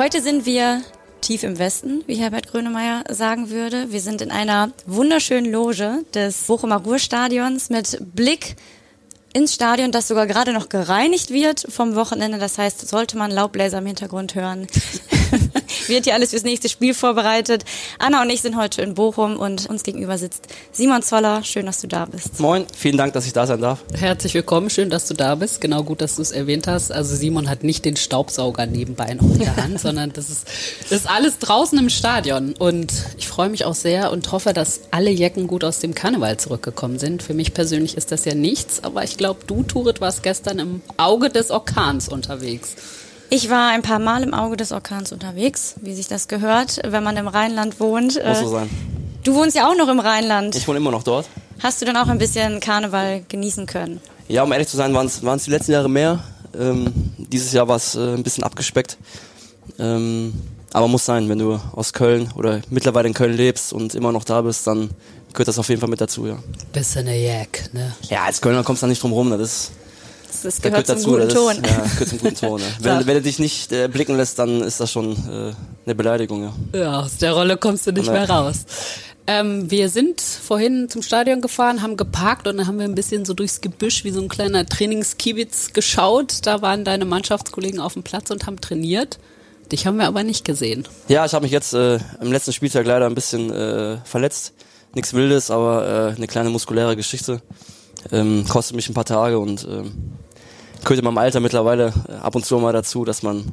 Heute sind wir tief im Westen, wie Herbert Grönemeyer sagen würde. Wir sind in einer wunderschönen Loge des Bochumer Ruhrstadions mit Blick ins Stadion, das sogar gerade noch gereinigt wird vom Wochenende. Das heißt, sollte man Laubbläser im Hintergrund hören, wird hier alles fürs nächste Spiel vorbereitet. Anna und ich sind heute in Bochum und uns gegenüber sitzt Simon Zoller. Schön, dass du da bist. Moin, vielen Dank, dass ich da sein darf. Herzlich willkommen, schön, dass du da bist. Genau gut, dass du es erwähnt hast. Also Simon hat nicht den Staubsauger nebenbei noch in der Hand, sondern das ist, das ist alles draußen im Stadion. Und ich freue mich auch sehr und hoffe, dass alle Jecken gut aus dem Karneval zurückgekommen sind. Für mich persönlich ist das ja nichts, aber ich glaube, du, Turit, warst gestern im Auge des Orkans unterwegs. Ich war ein paar Mal im Auge des Orkans unterwegs, wie sich das gehört, wenn man im Rheinland wohnt. Muss so sein. Du wohnst ja auch noch im Rheinland. Ich wohne immer noch dort. Hast du dann auch ein bisschen Karneval genießen können? Ja, um ehrlich zu sein, waren es die letzten Jahre mehr. Ähm, dieses Jahr war es äh, ein bisschen abgespeckt. Ähm, aber muss sein, wenn du aus Köln oder mittlerweile in Köln lebst und immer noch da bist, dann gehört das auf jeden Fall mit dazu, ja. Bisschen eine Jack, ne? Ja, als Kölner kommst du da nicht drum rum, das das, das gehört, zum dazu, guten Ton. Ist, ja, gehört zum guten Ton. Ja. wenn, wenn er dich nicht äh, blicken lässt, dann ist das schon äh, eine Beleidigung, ja. Ja, aus der Rolle kommst du nicht ja. mehr raus. Ähm, wir sind vorhin zum Stadion gefahren, haben geparkt und dann haben wir ein bisschen so durchs Gebüsch wie so ein kleiner Trainingskiebitz geschaut. Da waren deine Mannschaftskollegen auf dem Platz und haben trainiert. Dich haben wir aber nicht gesehen. Ja, ich habe mich jetzt äh, im letzten Spieltag leider ein bisschen äh, verletzt nichts Wildes, aber äh, eine kleine muskuläre Geschichte. Ähm, kostet mich ein paar Tage und ähm, gehört in meinem Alter mittlerweile äh, ab und zu mal dazu, dass man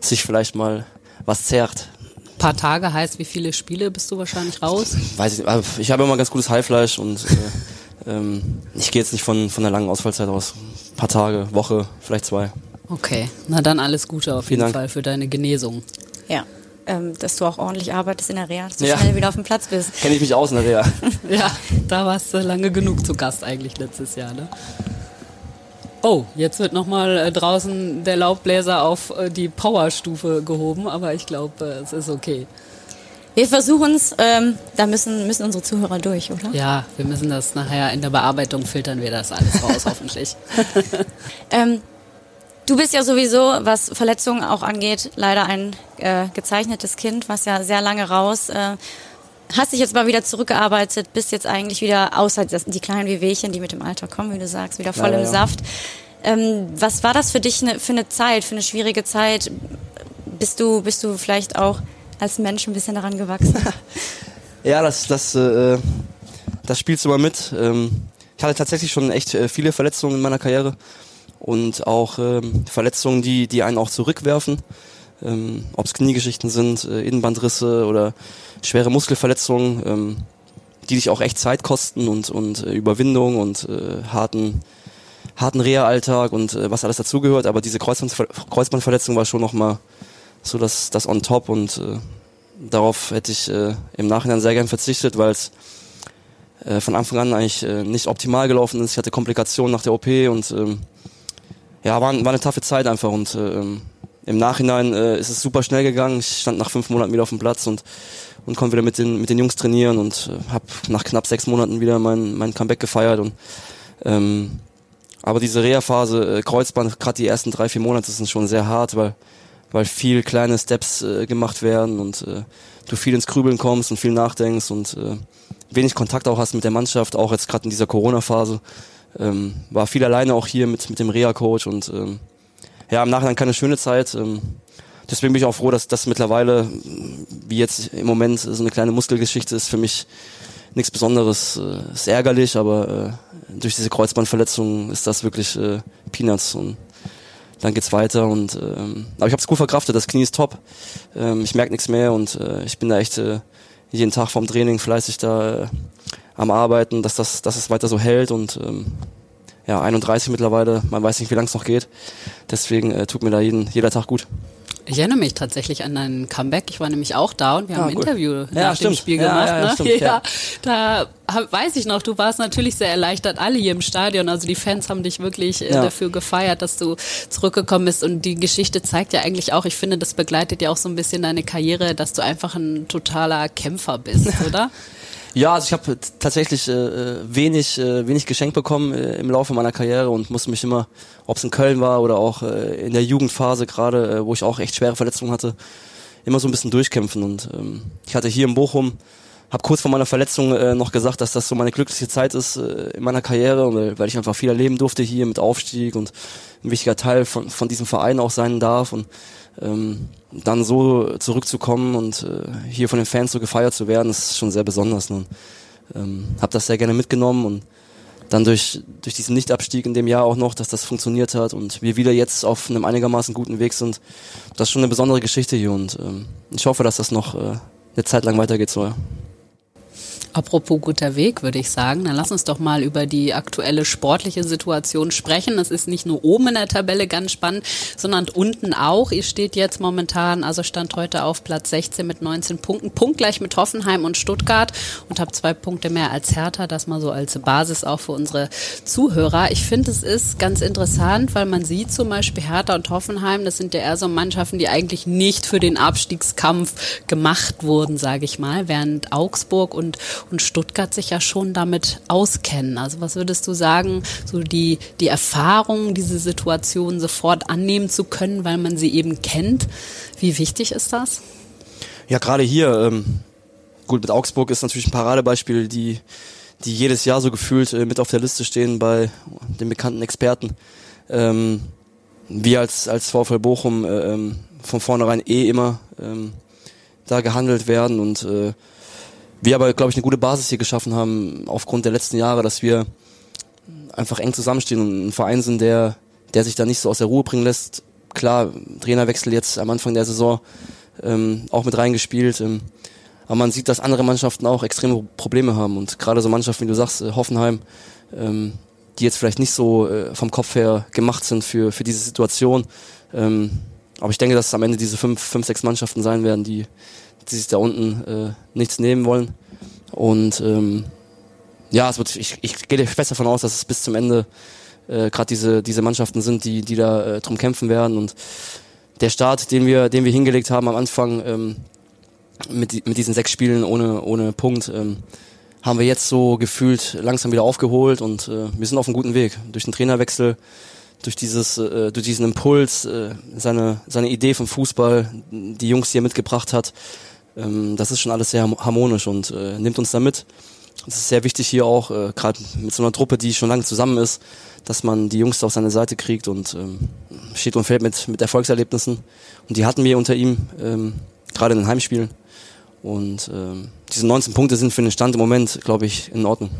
sich vielleicht mal was zerrt. Ein paar Tage heißt, wie viele Spiele bist du wahrscheinlich raus? Weiß ich, nicht. ich habe immer ganz gutes Heilfleisch und äh, ähm, ich gehe jetzt nicht von, von einer langen Ausfallzeit aus. Ein paar Tage, Woche, vielleicht zwei. Okay, na dann alles Gute auf Vielen jeden Dank. Fall für deine Genesung. Ja ähm, dass du auch ordentlich arbeitest in der Reha, dass du ja. schnell wieder auf dem Platz bist. Kenne ich mich aus in der Reha. ja, da warst du lange genug zu Gast eigentlich letztes Jahr, ne? Oh, jetzt wird nochmal äh, draußen der Laubbläser auf äh, die Powerstufe gehoben, aber ich glaube, äh, es ist okay. Wir versuchen es, ähm, da müssen, müssen unsere Zuhörer durch, oder? Ja, wir müssen das nachher in der Bearbeitung filtern wir das alles raus, hoffentlich. ähm, Du bist ja sowieso, was Verletzungen auch angeht, leider ein äh, gezeichnetes Kind, was ja sehr lange raus. Äh, hast dich jetzt mal wieder zurückgearbeitet, bist jetzt eigentlich wieder, außer die kleinen Wehwehchen, die mit dem Alter kommen, wie du sagst, wieder voll ja, im ja. Saft. Ähm, was war das für dich ne, für eine Zeit, für eine schwierige Zeit? Bist du, bist du vielleicht auch als Mensch ein bisschen daran gewachsen? ja, das, das, äh, das spielst du mal mit. Ähm, ich hatte tatsächlich schon echt äh, viele Verletzungen in meiner Karriere und auch ähm, Verletzungen, die, die einen auch zurückwerfen. Ähm, Ob es Kniegeschichten sind, äh, Innenbandrisse oder schwere Muskelverletzungen, ähm, die dich auch echt Zeit kosten und, und äh, Überwindung und äh, harten, harten Reha-Alltag und äh, was alles dazugehört. Aber diese Kreuzbandver Kreuzbandverletzung war schon nochmal so das, das on top und äh, darauf hätte ich äh, im Nachhinein sehr gern verzichtet, weil es äh, von Anfang an eigentlich äh, nicht optimal gelaufen ist. Ich hatte Komplikationen nach der OP und ähm, ja, war, war eine taffe Zeit einfach und äh, im Nachhinein äh, ist es super schnell gegangen. Ich stand nach fünf Monaten wieder auf dem Platz und und konnte wieder mit den mit den Jungs trainieren und äh, habe nach knapp sechs Monaten wieder mein mein Comeback gefeiert und ähm, aber diese Reha-Phase, äh, Kreuzband, gerade die ersten drei, vier Monate sind schon sehr hart, weil weil viel kleine Steps äh, gemacht werden und äh, du viel ins Krübeln kommst und viel nachdenkst und äh, wenig Kontakt auch hast mit der Mannschaft, auch jetzt gerade in dieser Corona-Phase ähm, war viel alleine auch hier mit, mit dem Reha-Coach und ähm, ja, im Nachhinein keine schöne Zeit. Ähm, deswegen bin ich auch froh, dass das mittlerweile, wie jetzt im Moment, so eine kleine Muskelgeschichte ist für mich nichts Besonderes. Äh, ist ärgerlich, aber äh, durch diese Kreuzbandverletzung ist das wirklich äh, Peanuts und dann geht's weiter und ähm, aber ich habe es gut verkraftet, das Knie ist top. Ähm, ich merke nichts mehr und äh, ich bin da echt äh, jeden Tag vorm Training fleißig da äh, am Arbeiten, dass das, dass es weiter so hält und ähm, ja, 31 mittlerweile, man weiß nicht, wie lange es noch geht. Deswegen äh, tut mir da jeden, jeder Tag gut. Ich erinnere mich tatsächlich an dein Comeback. Ich war nämlich auch da und wir haben ah, ein. Interview ja, nach stimmt. dem Spiel gemacht. Ja, ja, ne? stimmt, ja, da weiß ich noch, du warst natürlich sehr erleichtert, alle hier im Stadion. Also die Fans haben dich wirklich äh, dafür gefeiert, dass du zurückgekommen bist. Und die Geschichte zeigt ja eigentlich auch, ich finde, das begleitet ja auch so ein bisschen deine Karriere, dass du einfach ein totaler Kämpfer bist, oder? Ja, also ich habe tatsächlich äh, wenig, äh, wenig geschenkt bekommen äh, im Laufe meiner Karriere und musste mich immer, ob es in Köln war oder auch äh, in der Jugendphase gerade, äh, wo ich auch echt schwere Verletzungen hatte, immer so ein bisschen durchkämpfen. Und ähm, ich hatte hier in Bochum, habe kurz vor meiner Verletzung äh, noch gesagt, dass das so meine glücklichste Zeit ist äh, in meiner Karriere, und, weil ich einfach viel erleben durfte hier mit Aufstieg und ein wichtiger Teil von, von diesem Verein auch sein darf. Und ähm, dann so zurückzukommen und äh, hier von den Fans so gefeiert zu werden, ist schon sehr besonders. Ne? Ähm, habe das sehr gerne mitgenommen und dann durch, durch diesen Nichtabstieg in dem Jahr auch noch, dass das funktioniert hat und wir wieder jetzt auf einem einigermaßen guten Weg sind. Das ist schon eine besondere Geschichte hier und ähm, ich hoffe, dass das noch äh, eine Zeit lang weitergeht so. Ja. Apropos guter Weg, würde ich sagen. Dann lass uns doch mal über die aktuelle sportliche Situation sprechen. Es ist nicht nur oben in der Tabelle ganz spannend, sondern unten auch. Ihr steht jetzt momentan, also stand heute auf Platz 16 mit 19 Punkten, punktgleich mit Hoffenheim und Stuttgart und habt zwei Punkte mehr als Hertha. Das mal so als Basis auch für unsere Zuhörer. Ich finde, es ist ganz interessant, weil man sieht zum Beispiel Hertha und Hoffenheim, das sind ja eher so Mannschaften, die eigentlich nicht für den Abstiegskampf gemacht wurden, sage ich mal, während Augsburg und und Stuttgart sich ja schon damit auskennen. Also was würdest du sagen, so die, die Erfahrung, diese Situation sofort annehmen zu können, weil man sie eben kennt, wie wichtig ist das? Ja, gerade hier, ähm, gut, mit Augsburg ist natürlich ein Paradebeispiel, die, die jedes Jahr so gefühlt äh, mit auf der Liste stehen bei den bekannten Experten. Ähm, wir als, als VfL Bochum äh, ähm, von vornherein eh immer ähm, da gehandelt werden und äh, wir aber, glaube ich, eine gute Basis hier geschaffen haben, aufgrund der letzten Jahre, dass wir einfach eng zusammenstehen und ein Verein sind, der, der sich da nicht so aus der Ruhe bringen lässt. Klar, Trainerwechsel jetzt am Anfang der Saison ähm, auch mit reingespielt. Ähm, aber man sieht, dass andere Mannschaften auch extreme Probleme haben. Und gerade so Mannschaften, wie du sagst, äh, Hoffenheim, ähm, die jetzt vielleicht nicht so äh, vom Kopf her gemacht sind für, für diese Situation. Ähm, aber ich denke, dass es am Ende diese fünf, fünf, sechs Mannschaften sein werden, die, die sich da unten äh, nichts nehmen wollen. Und ähm, ja, es wird, ich, ich gehe fest davon aus, dass es bis zum Ende äh, gerade diese, diese Mannschaften sind, die, die da äh, drum kämpfen werden. Und der Start, den wir, den wir hingelegt haben am Anfang ähm, mit, mit diesen sechs Spielen ohne, ohne Punkt, ähm, haben wir jetzt so gefühlt langsam wieder aufgeholt und äh, wir sind auf einem guten Weg. Durch den Trainerwechsel, durch dieses, äh, durch diesen Impuls, äh, seine, seine Idee vom Fußball, die Jungs, die er mitgebracht hat, ähm, das ist schon alles sehr harmonisch und äh, nimmt uns da mit. Es ist sehr wichtig hier auch, äh, gerade mit so einer Truppe, die schon lange zusammen ist, dass man die Jungs auf seine Seite kriegt und ähm, steht und fällt mit, mit Erfolgserlebnissen. Und die hatten wir unter ihm, ähm, gerade in den Heimspielen. Und ähm, diese 19 Punkte sind für den Stand im Moment, glaube ich, in Ordnung.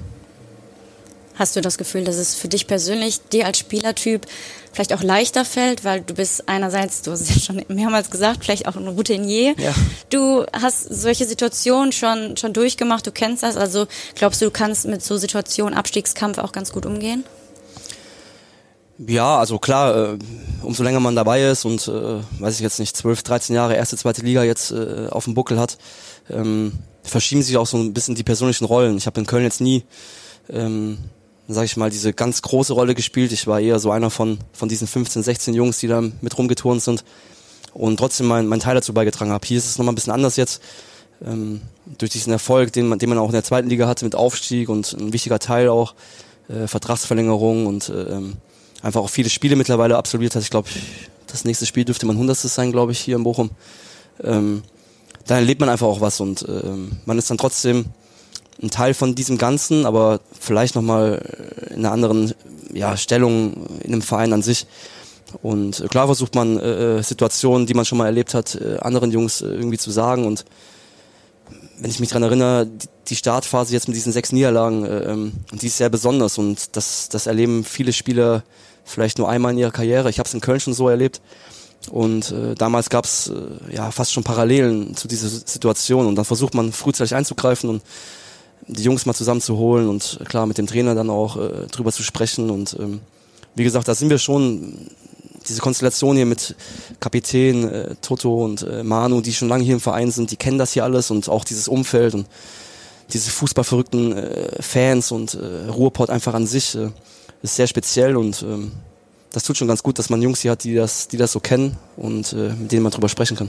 Hast du das Gefühl, dass es für dich persönlich, dir als Spielertyp, vielleicht auch leichter fällt, weil du bist einerseits, du hast es ja schon mehrmals gesagt, vielleicht auch ein Routinier. Ja. Du hast solche Situationen schon, schon durchgemacht, du kennst das. Also glaubst du, du kannst mit so Situationen, Abstiegskampf auch ganz gut umgehen? Ja, also klar, äh, umso länger man dabei ist und, äh, weiß ich jetzt nicht, 12, 13 Jahre erste, zweite Liga jetzt äh, auf dem Buckel hat, ähm, verschieben sich auch so ein bisschen die persönlichen Rollen. Ich habe in Köln jetzt nie ähm, sag ich mal, diese ganz große Rolle gespielt. Ich war eher so einer von, von diesen 15, 16 Jungs, die da mit rumgeturnt sind und trotzdem mein, mein Teil dazu beigetragen habe. Hier ist es nochmal ein bisschen anders jetzt. Ähm, durch diesen Erfolg, den man, den man auch in der zweiten Liga hatte mit Aufstieg und ein wichtiger Teil auch, äh, Vertragsverlängerung und äh, einfach auch viele Spiele mittlerweile absolviert hat. Ich glaube, das nächste Spiel dürfte mein hundertstes sein, glaube ich, hier in Bochum. Ähm, da erlebt man einfach auch was und ähm, man ist dann trotzdem ein Teil von diesem Ganzen, aber vielleicht nochmal in einer anderen ja, Stellung in einem Verein an sich. Und klar versucht man äh, äh, Situationen, die man schon mal erlebt hat, äh, anderen Jungs äh, irgendwie zu sagen. Und wenn ich mich dran erinnere, die Startphase jetzt mit diesen sechs Niederlagen, äh, ähm, die ist sehr besonders und das, das erleben viele Spieler vielleicht nur einmal in ihrer Karriere. Ich habe es in Köln schon so erlebt. Und äh, damals gab es äh, ja fast schon Parallelen zu dieser Situation. Und dann versucht man frühzeitig einzugreifen und die Jungs mal zusammenzuholen und klar mit dem Trainer dann auch äh, drüber zu sprechen. Und ähm, wie gesagt, da sind wir schon, diese Konstellation hier mit Kapitän äh, Toto und äh, Manu, die schon lange hier im Verein sind, die kennen das hier alles und auch dieses Umfeld und diese fußballverrückten äh, Fans und äh, Ruhrpott einfach an sich äh, ist sehr speziell und ähm, das tut schon ganz gut, dass man Jungs hier hat, die das, die das so kennen und äh, mit denen man drüber sprechen kann.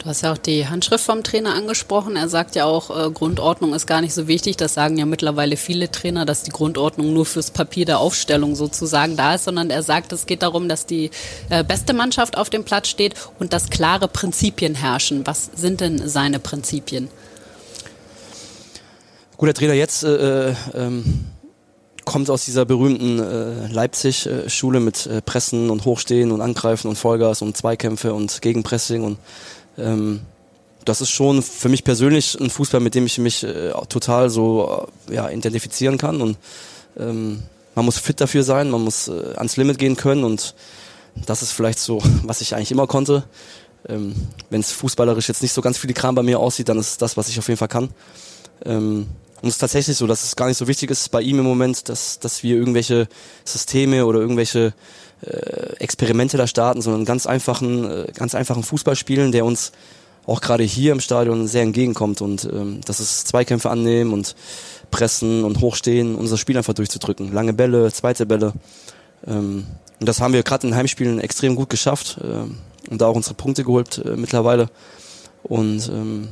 Du hast ja auch die Handschrift vom Trainer angesprochen. Er sagt ja auch, äh, Grundordnung ist gar nicht so wichtig. Das sagen ja mittlerweile viele Trainer, dass die Grundordnung nur fürs Papier der Aufstellung sozusagen da ist, sondern er sagt, es geht darum, dass die äh, beste Mannschaft auf dem Platz steht und dass klare Prinzipien herrschen. Was sind denn seine Prinzipien? Guter Trainer jetzt äh, äh, ähm, kommt aus dieser berühmten äh, Leipzig-Schule mit äh, Pressen und Hochstehen und Angreifen und Vollgas und Zweikämpfe und Gegenpressing und ähm, das ist schon für mich persönlich ein Fußball, mit dem ich mich äh, total so äh, ja, identifizieren kann. Und ähm, man muss fit dafür sein, man muss äh, ans Limit gehen können und das ist vielleicht so, was ich eigentlich immer konnte. Ähm, Wenn es fußballerisch jetzt nicht so ganz Kram bei mir aussieht, dann ist es das, was ich auf jeden Fall kann. Ähm, und es ist tatsächlich so, dass es gar nicht so wichtig ist bei ihm im Moment, dass, dass wir irgendwelche Systeme oder irgendwelche äh, Experimente da starten, sondern ganz einfachen, äh, ganz einfachen Fußball spielen, der uns auch gerade hier im Stadion sehr entgegenkommt und ähm, das ist Zweikämpfe annehmen und pressen und hochstehen, unser Spiel einfach durchzudrücken. Lange Bälle, zweite Bälle. Ähm, und das haben wir gerade in Heimspielen extrem gut geschafft äh, und da auch unsere Punkte geholt äh, mittlerweile. Und ähm,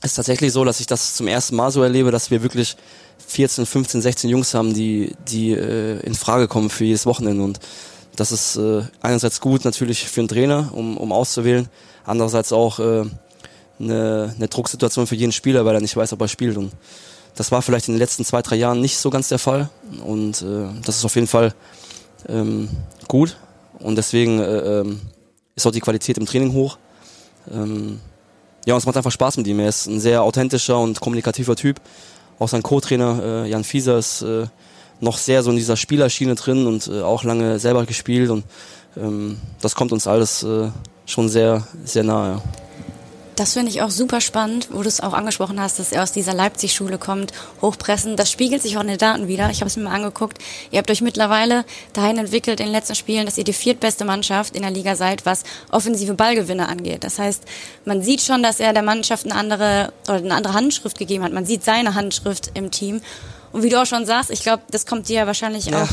es ist tatsächlich so, dass ich das zum ersten Mal so erlebe, dass wir wirklich 14, 15, 16 Jungs haben, die, die äh, in Frage kommen für jedes Wochenende. Und das ist äh, einerseits gut natürlich für einen Trainer, um, um auszuwählen, andererseits auch äh, eine, eine Drucksituation für jeden Spieler, weil er nicht weiß, ob er spielt. Und das war vielleicht in den letzten zwei, drei Jahren nicht so ganz der Fall. Und äh, das ist auf jeden Fall ähm, gut. Und deswegen äh, ähm, ist auch die Qualität im Training hoch. Ähm, ja, und es macht einfach Spaß mit ihm. Er ist ein sehr authentischer und kommunikativer Typ. Auch sein Co-Trainer äh, Jan Fieser ist äh, noch sehr so in dieser Spielerschiene drin und äh, auch lange selber gespielt und ähm, das kommt uns alles äh, schon sehr, sehr nahe. Ja. Das finde ich auch super spannend, wo du es auch angesprochen hast, dass er aus dieser Leipzig-Schule kommt, hochpressen. Das spiegelt sich auch in den Daten wieder. Ich habe es mir mal angeguckt. Ihr habt euch mittlerweile dahin entwickelt in den letzten Spielen, dass ihr die viertbeste Mannschaft in der Liga seid, was offensive Ballgewinne angeht. Das heißt, man sieht schon, dass er der Mannschaft eine andere oder eine andere Handschrift gegeben hat. Man sieht seine Handschrift im Team. Und wie du auch schon sagst, ich glaube, das kommt dir ja wahrscheinlich ja. auch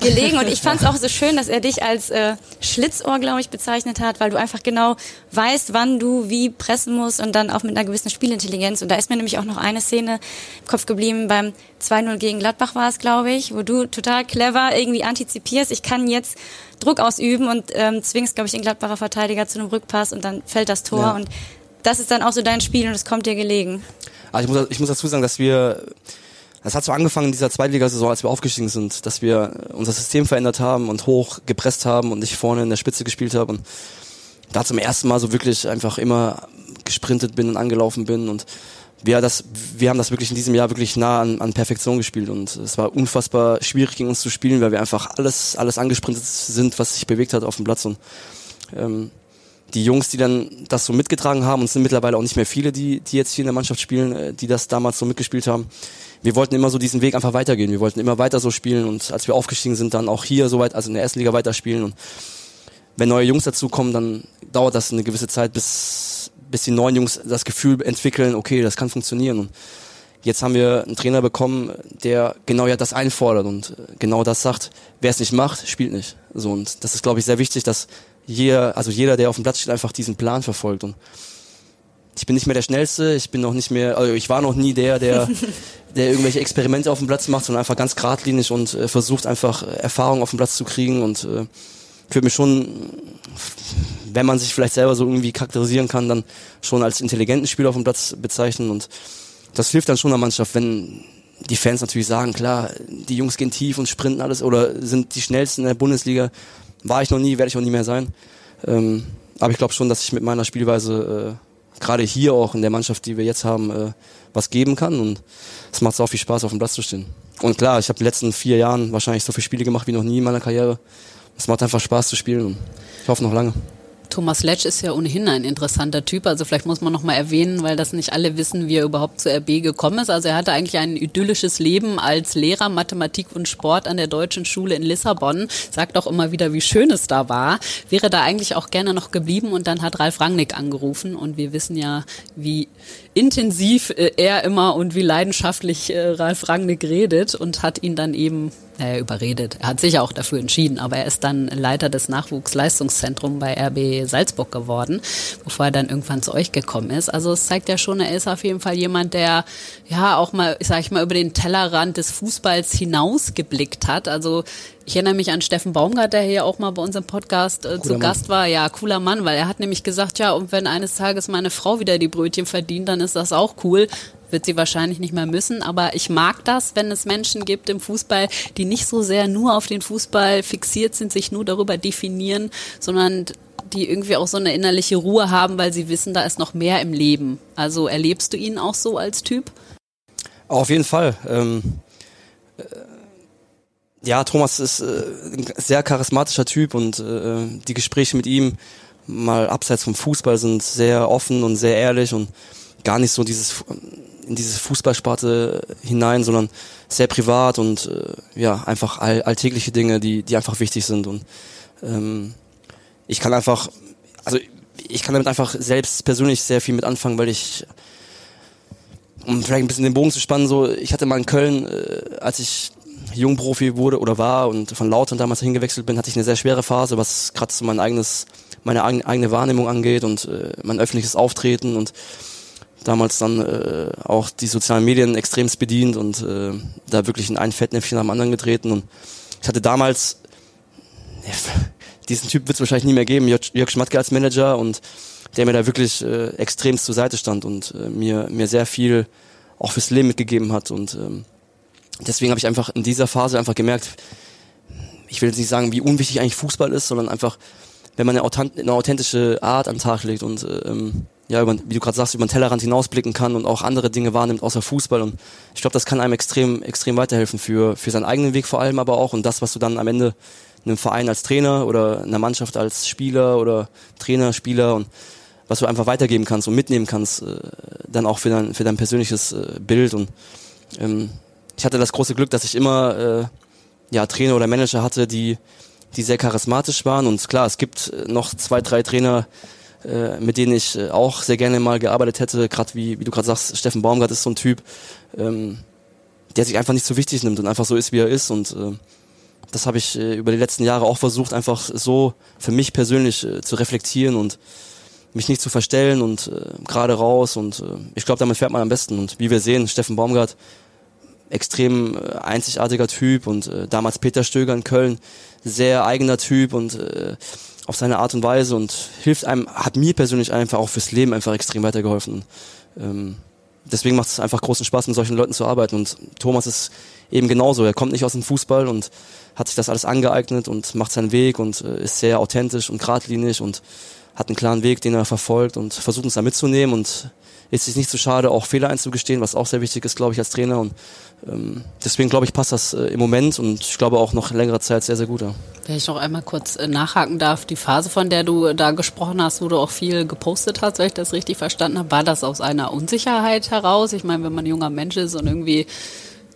gelegen. Und ich fand es auch so schön, dass er dich als äh, Schlitzohr, glaube ich, bezeichnet hat, weil du einfach genau weißt, wann du wie pressen musst und dann auch mit einer gewissen Spielintelligenz. Und da ist mir nämlich auch noch eine Szene im Kopf geblieben beim 2-0 gegen Gladbach war es, glaube ich, wo du total clever irgendwie antizipierst. Ich kann jetzt Druck ausüben und ähm, zwingst, glaube ich, den Gladbacher Verteidiger zu einem Rückpass und dann fällt das Tor. Ja. Und das ist dann auch so dein Spiel und es kommt dir gelegen. Also ich muss, ich muss dazu sagen, dass wir das hat so angefangen in dieser Zweitligasaison, als wir aufgestiegen sind, dass wir unser System verändert haben und hoch gepresst haben und ich vorne in der Spitze gespielt habe und da zum ersten Mal so wirklich einfach immer gesprintet bin und angelaufen bin und wir, das, wir haben das wirklich in diesem Jahr wirklich nah an, an Perfektion gespielt und es war unfassbar schwierig gegen uns zu spielen, weil wir einfach alles, alles angesprintet sind, was sich bewegt hat auf dem Platz und ähm, die Jungs, die dann das so mitgetragen haben, und es sind mittlerweile auch nicht mehr viele, die, die jetzt hier in der Mannschaft spielen, äh, die das damals so mitgespielt haben, wir wollten immer so diesen Weg einfach weitergehen. Wir wollten immer weiter so spielen und als wir aufgestiegen sind, dann auch hier so weit, also in der ersten Liga weiterspielen. Und wenn neue Jungs dazukommen, dann dauert das eine gewisse Zeit, bis, bis die neuen Jungs das Gefühl entwickeln, okay, das kann funktionieren. Und jetzt haben wir einen Trainer bekommen, der genau ja das einfordert und genau das sagt, wer es nicht macht, spielt nicht. So, und das ist, glaube ich, sehr wichtig, dass jeder, also jeder, der auf dem Platz steht, einfach diesen Plan verfolgt. Und ich bin nicht mehr der Schnellste, ich bin noch nicht mehr, also ich war noch nie der, der, der irgendwelche Experimente auf dem Platz macht, sondern einfach ganz geradlinig und äh, versucht einfach äh, Erfahrung auf dem Platz zu kriegen und äh, fühlt mich schon, wenn man sich vielleicht selber so irgendwie charakterisieren kann, dann schon als intelligenten Spieler auf dem Platz bezeichnen und das hilft dann schon der Mannschaft, wenn die Fans natürlich sagen, klar, die Jungs gehen tief und sprinten alles oder sind die schnellsten in der Bundesliga. War ich noch nie, werde ich auch nie mehr sein. Ähm, aber ich glaube schon, dass ich mit meiner Spielweise äh, gerade hier auch in der Mannschaft, die wir jetzt haben, äh, was geben kann. Und es macht so viel Spaß, auf dem Platz zu stehen. Und klar, ich habe in den letzten vier Jahren wahrscheinlich so viele Spiele gemacht wie noch nie in meiner Karriere. Es macht einfach Spaß zu spielen und ich hoffe noch lange. Thomas Letsch ist ja ohnehin ein interessanter Typ. Also vielleicht muss man noch mal erwähnen, weil das nicht alle wissen, wie er überhaupt zur RB gekommen ist. Also er hatte eigentlich ein idyllisches Leben als Lehrer Mathematik und Sport an der Deutschen Schule in Lissabon. Sagt auch immer wieder, wie schön es da war. Wäre da eigentlich auch gerne noch geblieben und dann hat Ralf Rangnick angerufen und wir wissen ja, wie intensiv äh, er immer und wie leidenschaftlich äh, Ralf Rangnick redet und hat ihn dann eben äh, überredet. Er hat sich auch dafür entschieden, aber er ist dann Leiter des Nachwuchsleistungszentrums bei RB Salzburg geworden, bevor er dann irgendwann zu euch gekommen ist. Also es zeigt ja schon, er ist auf jeden Fall jemand, der ja auch mal, sag ich mal, über den Tellerrand des Fußballs hinausgeblickt hat. Also ich erinnere mich an Steffen Baumgart, der hier auch mal bei unserem Podcast äh, zu. Gast war. Ja, cooler Mann, weil er hat nämlich gesagt, ja, und wenn eines Tages meine Frau wieder die Brötchen verdient, dann ist das auch cool wird sie wahrscheinlich nicht mehr müssen, aber ich mag das, wenn es Menschen gibt im Fußball, die nicht so sehr nur auf den Fußball fixiert sind, sich nur darüber definieren, sondern die irgendwie auch so eine innerliche Ruhe haben, weil sie wissen, da ist noch mehr im Leben. Also erlebst du ihn auch so als Typ? Auf jeden Fall. Ähm, äh, ja, Thomas ist äh, ein sehr charismatischer Typ und äh, die Gespräche mit ihm mal abseits vom Fußball sind sehr offen und sehr ehrlich und gar nicht so dieses in diese Fußballsparte hinein, sondern sehr privat und äh, ja, einfach all, alltägliche Dinge, die, die einfach wichtig sind. Und ähm, ich kann einfach, also ich kann damit einfach selbst persönlich sehr viel mit anfangen, weil ich, um vielleicht ein bisschen den Bogen zu spannen, so, ich hatte mal in Köln, äh, als ich Jungprofi wurde oder war und von Lautern damals hingewechselt bin, hatte ich eine sehr schwere Phase, was gerade so mein eigenes, meine eigene Wahrnehmung angeht und äh, mein öffentliches Auftreten und damals dann äh, auch die sozialen Medien extremst bedient und äh, da wirklich in ein Fettnäpfchen am anderen getreten. Und ich hatte damals, diesen Typ wird es wahrscheinlich nie mehr geben, Jörg, Schmatke als Manager und der mir da wirklich äh, extremst zur Seite stand und äh, mir, mir sehr viel auch fürs Leben mitgegeben hat. Und ähm, deswegen habe ich einfach in dieser Phase einfach gemerkt, ich will jetzt nicht sagen, wie unwichtig eigentlich Fußball ist, sondern einfach, wenn man eine, eine authentische Art den Tag legt und ähm, ja, über, wie du gerade sagst, über den Tellerrand hinausblicken kann und auch andere Dinge wahrnimmt außer Fußball. Und ich glaube, das kann einem extrem, extrem weiterhelfen für, für seinen eigenen Weg vor allem, aber auch und das, was du dann am Ende in einem Verein als Trainer oder in einer Mannschaft als Spieler oder Trainer, Spieler und was du einfach weitergeben kannst und mitnehmen kannst, äh, dann auch für dein, für dein persönliches äh, Bild. Und ähm, ich hatte das große Glück, dass ich immer äh, ja, Trainer oder Manager hatte, die, die sehr charismatisch waren. Und klar, es gibt noch zwei, drei Trainer, äh, mit denen ich äh, auch sehr gerne mal gearbeitet hätte. Gerade wie, wie du gerade sagst, Steffen Baumgart ist so ein Typ, ähm, der sich einfach nicht so wichtig nimmt und einfach so ist, wie er ist. Und äh, das habe ich äh, über die letzten Jahre auch versucht, einfach so für mich persönlich äh, zu reflektieren und mich nicht zu verstellen und äh, gerade raus. Und äh, ich glaube, damit fährt man am besten. Und wie wir sehen, Steffen Baumgart, extrem äh, einzigartiger Typ und äh, damals Peter Stöger in Köln, sehr eigener Typ und äh, auf seine Art und Weise und hilft einem, hat mir persönlich einfach auch fürs Leben einfach extrem weitergeholfen. Ähm, deswegen macht es einfach großen Spaß, mit solchen Leuten zu arbeiten. Und Thomas ist eben genauso. Er kommt nicht aus dem Fußball und hat sich das alles angeeignet und macht seinen Weg und äh, ist sehr authentisch und geradlinig und hat einen klaren Weg, den er verfolgt und versucht uns da mitzunehmen und ist sich nicht so schade, auch Fehler einzugestehen, was auch sehr wichtig ist, glaube ich, als Trainer. Und ähm, deswegen glaube ich, passt das äh, im Moment und ich glaube auch noch längere Zeit sehr, sehr gut. Ja. Wenn ich noch einmal kurz äh, nachhaken darf, die Phase, von der du da gesprochen hast, wo du auch viel gepostet hast, wenn ich das richtig verstanden habe, war das aus einer Unsicherheit heraus? Ich meine, wenn man junger Mensch ist und irgendwie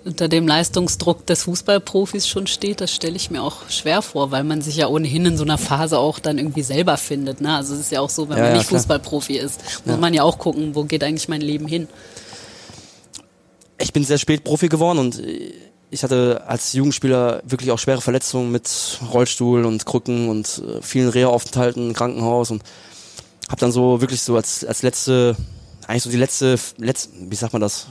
unter dem Leistungsdruck des Fußballprofis schon steht, das stelle ich mir auch schwer vor, weil man sich ja ohnehin in so einer Phase auch dann irgendwie selber findet. Ne? Also es ist ja auch so, wenn ja, man ja, nicht klar. Fußballprofi ist, muss ja. man ja auch gucken, wo geht eigentlich mein Leben hin. Ich bin sehr spät Profi geworden und ich hatte als Jugendspieler wirklich auch schwere Verletzungen mit Rollstuhl und Krücken und äh, vielen Reha-Aufenthalten im Krankenhaus und habe dann so wirklich so als, als letzte, eigentlich so die letzte, letzte, wie sagt man das,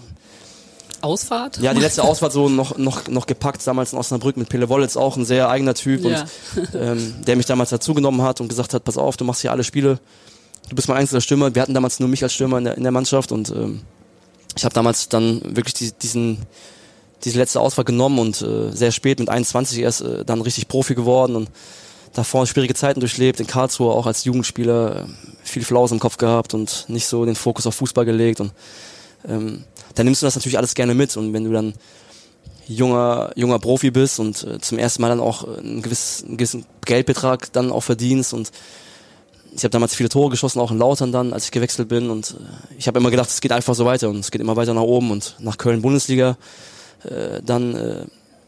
Ausfahrt? Ja, die letzte Ausfahrt so noch, noch, noch gepackt, damals in Osnabrück mit Pele Wollitz, auch ein sehr eigener Typ ja. und ähm, der mich damals dazugenommen hat und gesagt hat, pass auf, du machst hier alle Spiele, du bist mein einziger Stürmer. Wir hatten damals nur mich als Stürmer in der, in der Mannschaft und ähm, ich habe damals dann wirklich die, diesen diese letzte Ausfahrt genommen und äh, sehr spät mit 21 erst äh, dann richtig Profi geworden und davor schwierige Zeiten durchlebt, in Karlsruhe auch als Jugendspieler äh, viel Flaus im Kopf gehabt und nicht so den Fokus auf Fußball gelegt und ähm, dann nimmst du das natürlich alles gerne mit. Und wenn du dann junger junger Profi bist und äh, zum ersten Mal dann auch einen gewissen, einen gewissen Geldbetrag dann auch verdienst und ich habe damals viele Tore geschossen, auch in Lautern dann, als ich gewechselt bin. Und äh, ich habe immer gedacht, es geht einfach so weiter und es geht immer weiter nach oben und nach Köln Bundesliga äh, dann äh,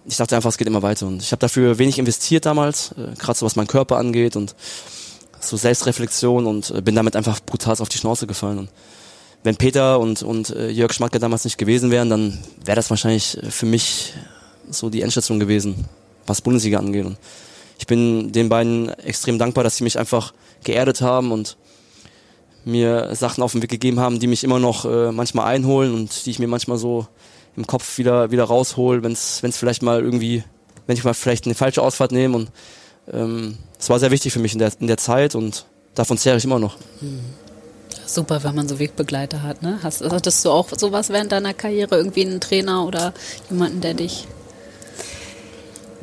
ich dachte einfach, es geht immer weiter. Und ich habe dafür wenig investiert damals, äh, gerade so was mein Körper angeht und so Selbstreflexion und äh, bin damit einfach brutal auf die Schnauze gefallen. Und wenn Peter und, und äh, Jörg Schmatke damals nicht gewesen wären, dann wäre das wahrscheinlich für mich so die Endstation gewesen, was Bundesliga angeht. Und ich bin den beiden extrem dankbar, dass sie mich einfach geerdet haben und mir Sachen auf den Weg gegeben haben, die mich immer noch äh, manchmal einholen und die ich mir manchmal so im Kopf wieder wieder raushol, wenn es vielleicht mal irgendwie, wenn ich mal vielleicht eine falsche Ausfahrt nehme und ähm, es war sehr wichtig für mich in der in der Zeit und davon zehre ich immer noch. Mhm. Super, wenn man so Wegbegleiter hat, ne? Hast, hattest du auch sowas während deiner Karriere, irgendwie einen Trainer oder jemanden, der dich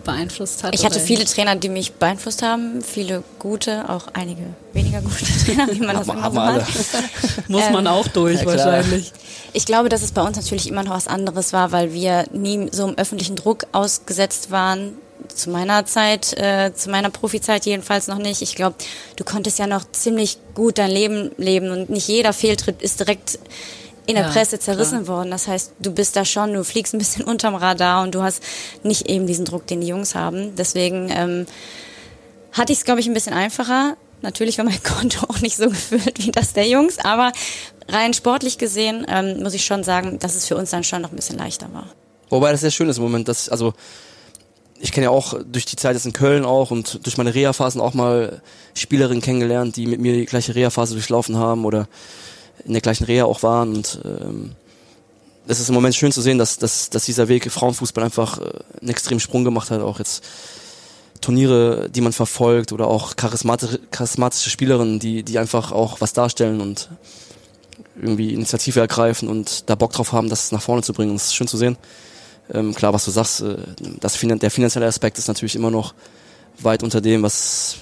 beeinflusst hat? Ich hatte viele Trainer, die mich beeinflusst haben, viele gute, auch einige weniger gute Trainer, wie man das immer so hat. Muss man ähm, auch durch ja, wahrscheinlich. Ich glaube, dass es bei uns natürlich immer noch was anderes war, weil wir nie so im öffentlichen Druck ausgesetzt waren. Zu meiner Zeit, äh, zu meiner Profizeit jedenfalls noch nicht. Ich glaube, du konntest ja noch ziemlich gut dein Leben leben und nicht jeder Fehltritt ist direkt in der ja, Presse zerrissen klar. worden. Das heißt, du bist da schon, du fliegst ein bisschen unterm Radar und du hast nicht eben diesen Druck, den die Jungs haben. Deswegen ähm, hatte ich es, glaube ich, ein bisschen einfacher. Natürlich war mein Konto auch nicht so gefüllt wie das der Jungs, aber rein sportlich gesehen ähm, muss ich schon sagen, dass es für uns dann schon noch ein bisschen leichter war. Wobei das sehr schön ist im Moment, dass, also ich kenne ja auch durch die Zeit jetzt in Köln auch und durch meine Reha-Phasen auch mal Spielerinnen kennengelernt, die mit mir die gleiche Reha-Phase durchlaufen haben oder in der gleichen Reha auch waren und ähm, es ist im Moment schön zu sehen, dass, dass, dass dieser Weg Frauenfußball einfach äh, einen extremen Sprung gemacht hat, auch jetzt Turniere, die man verfolgt oder auch charismatische, charismatische Spielerinnen, die, die einfach auch was darstellen und irgendwie Initiative ergreifen und da Bock drauf haben, das nach vorne zu bringen. Das ist schön zu sehen. Ähm, klar, was du sagst, äh, das, der finanzielle Aspekt ist natürlich immer noch weit unter dem, was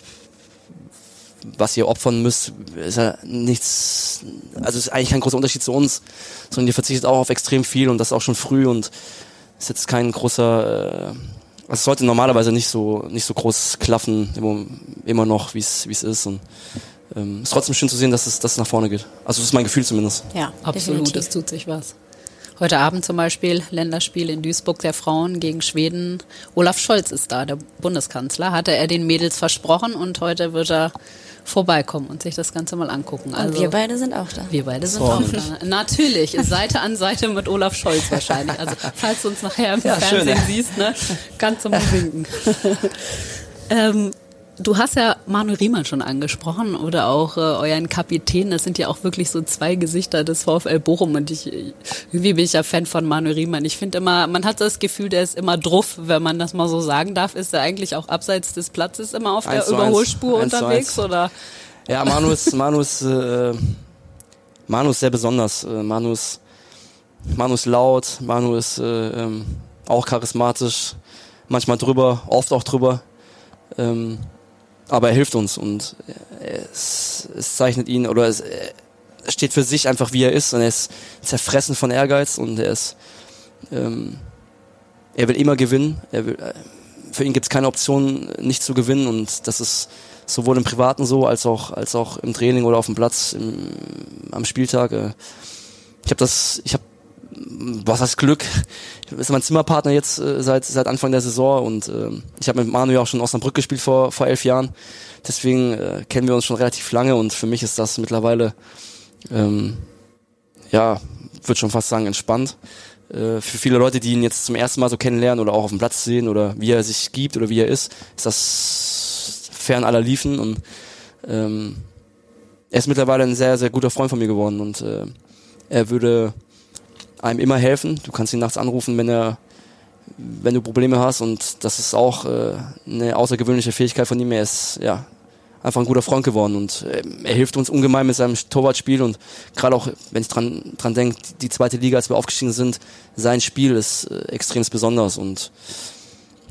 was ihr opfern müsst, ist ja nichts, also ist eigentlich kein großer Unterschied zu uns, sondern ihr verzichtet auch auf extrem viel und das auch schon früh und ist jetzt kein großer, äh, also es sollte normalerweise nicht so nicht so groß klaffen, immer, immer noch, wie es wie es ist und ähm, ist trotzdem schön zu sehen, dass es, dass es nach vorne geht. Also das ist mein Gefühl zumindest. Ja, absolut, es tut sich was. Heute Abend zum Beispiel Länderspiel in Duisburg der Frauen gegen Schweden. Olaf Scholz ist da, der Bundeskanzler. Hatte er den Mädels versprochen und heute wird er vorbeikommen und sich das Ganze mal angucken. Also, und wir beide sind auch da. Wir beide sind so. auch da. Natürlich, Seite an Seite mit Olaf Scholz wahrscheinlich. Also falls du uns nachher im ja, Fernsehen schön, siehst, ne, kannst du mal winken. ähm, Du hast ja Manu Riemann schon angesprochen oder auch äh, euren Kapitän. Das sind ja auch wirklich so zwei Gesichter des VfL Bochum und ich, irgendwie bin ich ja Fan von Manu Riemann. Ich finde immer, man hat das Gefühl, der ist immer druff, wenn man das mal so sagen darf. Ist er eigentlich auch abseits des Platzes immer auf der Überholspur eins, unterwegs eins. oder? Ja, Manu ist, Manu ist, äh, Manu ist sehr besonders. Äh, Manu ist, Manu ist laut, Manu ist äh, ähm, auch charismatisch, manchmal drüber, oft auch drüber. Ähm, aber er hilft uns und es, es zeichnet ihn oder es, es, steht für sich einfach wie er ist und er ist zerfressen von Ehrgeiz und er ist ähm, er will immer gewinnen. Will, äh, für ihn gibt es keine Option, nicht zu gewinnen und das ist sowohl im Privaten so als auch als auch im Training oder auf dem Platz im, am Spieltag. Äh, ich habe das, ich habe was heißt Glück? Ist mein Zimmerpartner jetzt äh, seit seit Anfang der Saison und äh, ich habe mit Manu ja auch schon Osnabrück gespielt vor vor elf Jahren. Deswegen äh, kennen wir uns schon relativ lange und für mich ist das mittlerweile ähm, ja würde schon fast sagen entspannt. Äh, für viele Leute, die ihn jetzt zum ersten Mal so kennenlernen oder auch auf dem Platz sehen oder wie er sich gibt oder wie er ist, ist das fern aller Liefen und ähm, er ist mittlerweile ein sehr sehr guter Freund von mir geworden und äh, er würde einem immer helfen. Du kannst ihn nachts anrufen, wenn er wenn du Probleme hast. Und das ist auch äh, eine außergewöhnliche Fähigkeit von ihm. Er ist ja einfach ein guter Freund geworden. Und äh, er hilft uns ungemein mit seinem Torwartspiel. Und gerade auch, wenn ich dran dran denke, die zweite Liga, als wir aufgestiegen sind, sein Spiel ist äh, extrem besonders. Und